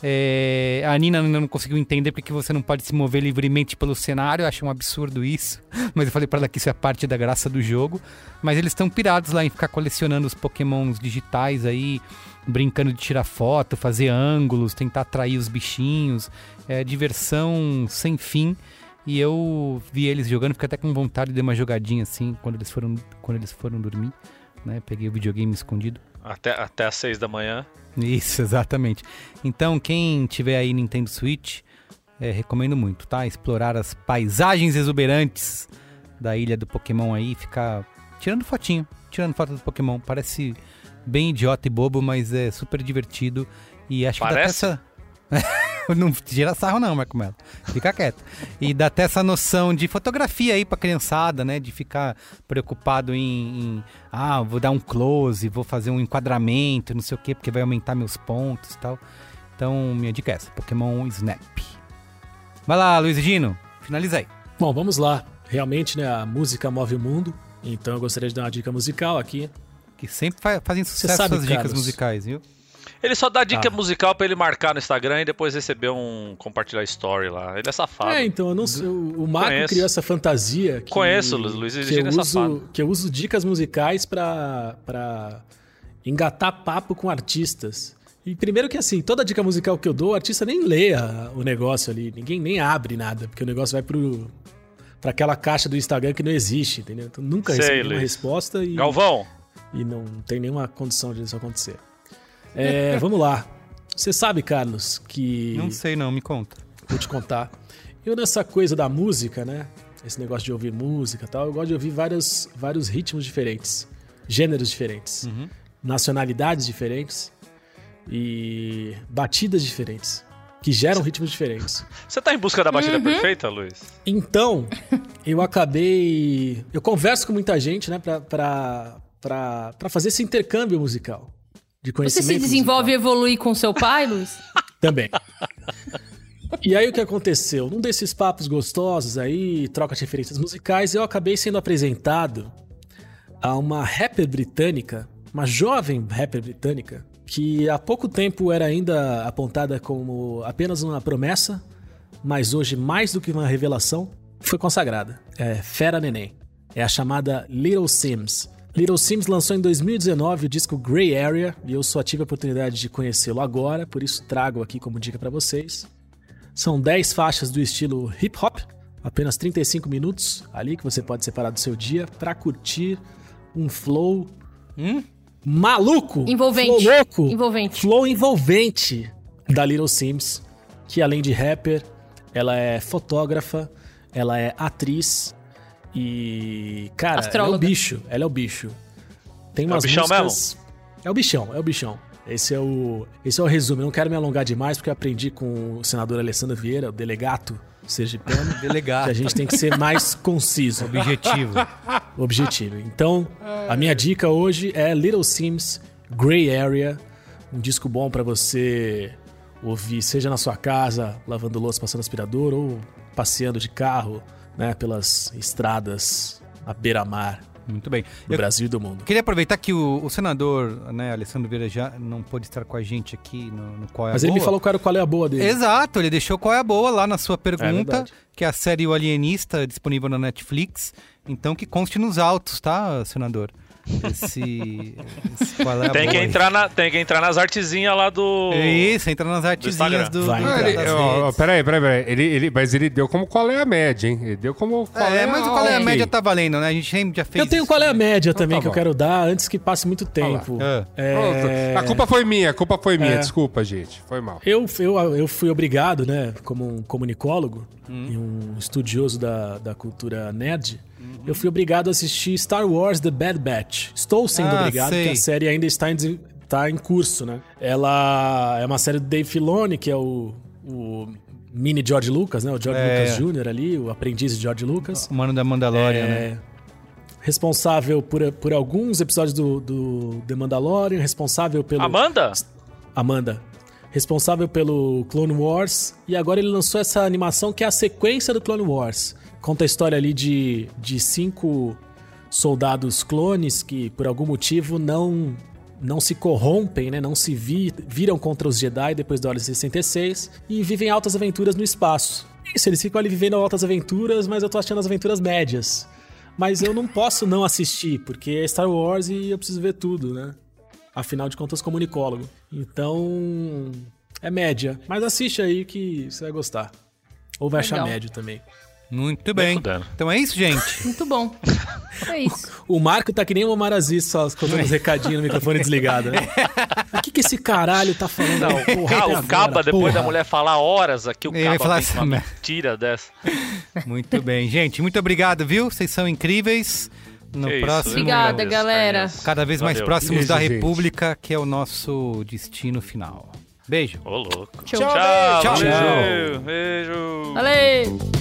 É, a Nina ainda não conseguiu entender porque você não pode se mover livremente pelo cenário. Eu acho um absurdo isso. (laughs) Mas eu falei para ela que isso é parte da graça do jogo. Mas eles estão pirados lá em ficar colecionando os Pokémons digitais aí, brincando de tirar foto, fazer ângulos, tentar atrair os bichinhos é, diversão sem fim. E eu vi eles jogando, fiquei até com vontade de dar uma jogadinha assim quando eles foram, quando eles foram dormir. Né? Peguei o videogame escondido. Até, até às seis da manhã. Isso, (laughs) exatamente. Então, quem tiver aí Nintendo Switch, é, recomendo muito, tá? Explorar as paisagens exuberantes da ilha do Pokémon aí, ficar tirando fotinho, tirando foto do Pokémon. Parece bem idiota e bobo, mas é super divertido. E acho Parece? que dá até essa. (laughs) (laughs) não tira sarro não, Marco Melo. Fica quieto. E dá até essa noção de fotografia aí pra criançada, né? De ficar preocupado em, em, ah, vou dar um close, vou fazer um enquadramento, não sei o quê, porque vai aumentar meus pontos e tal. Então, minha dica é essa, Pokémon Snap. Vai lá, Luiz Gino, finaliza aí. Bom, vamos lá. Realmente, né, a música move o mundo. Então eu gostaria de dar uma dica musical aqui. Que sempre fazem sucesso sabe, essas dicas musicais, viu? Ele só dá dica ah. musical para ele marcar no Instagram e depois receber um compartilhar story lá. Ele é safado. É, então, eu não sei, o Marco Conheço. criou essa fantasia. Que, Conheço, Luiz eu, é uso, que eu uso dicas musicais para pra engatar papo com artistas. E primeiro que assim, toda dica musical que eu dou, o artista nem lê o negócio ali, ninguém nem abre nada, porque o negócio vai pro para aquela caixa do Instagram que não existe, entendeu? Então nunca Sei, recebi uma resposta e Galvão. E não tem nenhuma condição de isso acontecer. É, vamos lá. Você sabe, Carlos, que. Não sei, não, me conta. Vou te contar. Eu, nessa coisa da música, né? Esse negócio de ouvir música e tal, eu gosto de ouvir vários, vários ritmos diferentes, gêneros diferentes, uhum. nacionalidades diferentes e batidas diferentes, que geram ritmos diferentes. Você tá em busca da batida uhum. perfeita, Luiz? Então, eu acabei. Eu converso com muita gente, né, pra, pra, pra, pra fazer esse intercâmbio musical de conhecimento. Você se desenvolve musical. e evolui com seu pai, Luiz? (laughs) Também. E aí o que aconteceu? Num desses papos gostosos aí, troca de referências musicais, eu acabei sendo apresentado a uma rapper britânica, uma jovem rapper britânica, que há pouco tempo era ainda apontada como apenas uma promessa, mas hoje mais do que uma revelação, foi consagrada. É Fera Neném. É a chamada Little Sims. Little Sims lançou em 2019 o disco Grey Area e eu só tive a oportunidade de conhecê-lo agora, por isso trago aqui como dica para vocês. São 10 faixas do estilo hip hop, apenas 35 minutos ali que você pode separar do seu dia para curtir um flow maluco, Envolvente. flow louco, Envolvente. flow envolvente da Little Sims, que além de rapper, ela é fotógrafa, ela é atriz e cara, ela é o bicho, ela é o bicho. Tem É o umas bichão músicas... É o bichão, é o bichão. Esse é o, esse é o resumo. Eu não quero me alongar demais porque eu aprendi com o senador Alessandro Vieira, o delegato sergipano, (laughs) Delegado. que a gente tem que ser mais conciso. Objetivo. (laughs) Objetivo. Então, a minha dica hoje é Little Sims Grey Area, um disco bom pra você ouvir, seja na sua casa, lavando louça, passando aspirador ou passeando de carro, né, pelas estradas à beira-mar Muito bem. do Eu Brasil e do mundo. queria aproveitar que o, o senador, né, Alessandro Vieira já não pôde estar com a gente aqui no, no Qual é a Mas ele me Boa. falou qual era, qual é a boa dele. Exato, ele deixou qual é a boa lá na sua pergunta, verdade. que é a série O Alienista, disponível na Netflix. Então que conste nos autos, tá, senador? Esse, esse qual é a Tem que, entrar na, tem que entrar nas artezinhas lá do. É Isso, entra nas artezinhas do, Vai. do, Ah, ele, ó, peraí, peraí, peraí. Ele, ele, mas ele deu como qual é a média, hein? Ele deu como qual É, é, mas o qual é a média tá valendo, né? A gente sempre já fez Eu tenho isso. qual é a média também tá que eu quero dar antes que passe muito tempo. Ah. É, A culpa foi minha, a culpa foi minha. É. Desculpa, gente. Foi mal. Eu, eu, eu fui obrigado, né, como um comunicólogo Hum. e um estudioso da, da cultura nerd, eu fui obrigado a assistir Star Wars The Bad Batch. Estou sendo Ah, obrigado, sei. porque a série ainda está em, está em curso, né? Ela é uma série do Dave Filoni, que é o, o mini George Lucas, né? O George É. Lucas Jr. ali, o aprendiz de George Lucas. O mano da Mandalorian, É, né? Responsável por, por alguns episódios do, do The Mandalorian, responsável pelo... Amanda? Amanda. Responsável pelo Clone Wars. E agora ele lançou essa animação que é a sequência do Clone Wars. Conta a história ali de, de cinco soldados clones que, por algum motivo, não não se corrompem, né? Não se vi, viram contra os Jedi depois da Ordem 66 e vivem altas aventuras no espaço. Isso, eles ficam ali vivendo altas aventuras, mas eu tô achando as aventuras médias. Mas eu não posso não assistir, porque é Star Wars e eu preciso ver tudo, né? Afinal de contas, comunicólogo. Então, é média. Mas assiste aí que você vai gostar. Ou vai achar Legal. médio também. Muito bem. Então é isso, gente. (laughs) Muito bom. É isso. O Marco tá que nem o Omar Aziz, só contando os recadinhos no microfone desligado, né? O que, que esse caralho tá falando? Não, o, porra, o Caba, depois da porra? mulher falar horas aqui, o Ele vai Caba falar essa uma merda. mentira dessa. Muito bem, gente. Muito obrigado, viu? Vocês são incríveis. No Que isso, próximo. Obrigada, Inês, galera. Inês. Cada vez mais Valeu. próximos Beijo, da gente. República, que é o nosso destino final. Beijo. Ô, louco. Tchau. Tchau. Tchau. Valeu. Beijo. Valeu!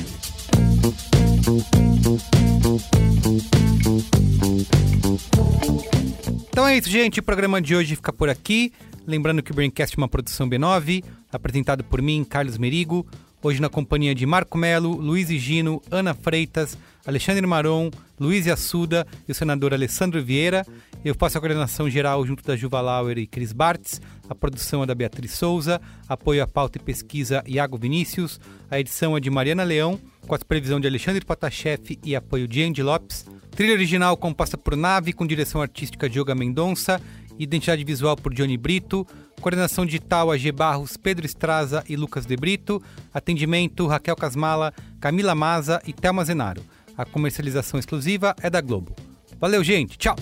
Então é isso, gente. O programa de hoje fica por aqui. Lembrando que o Braincast é uma produção B9, apresentado por mim, Carlos Merigo. Hoje na companhia de Marco Melo, Luiz Gino, Ana Freitas, Alexandre Maron, Luiz Assuda e o senador Alessandro Vieira. Eu faço a coordenação geral junto da Juva Lauer e Cris Bartz. A produção é da Beatriz Souza. Apoio à pauta e pesquisa Iago Vinícius. A edição é de Mariana Leão, com a supervisão de Alexandre Potashev e apoio de Andy Lopes. Trilha original composta por Nave, com direção artística de Yoga Mendonça. Identidade visual por Johnny Brito. Coordenação digital AG Barros, Pedro Estraza e Lucas De Brito. Atendimento Raquel Casmala, Camila Maza e Thelma Zenaro. A comercialização exclusiva é da Globo. Valeu, gente. Tchau.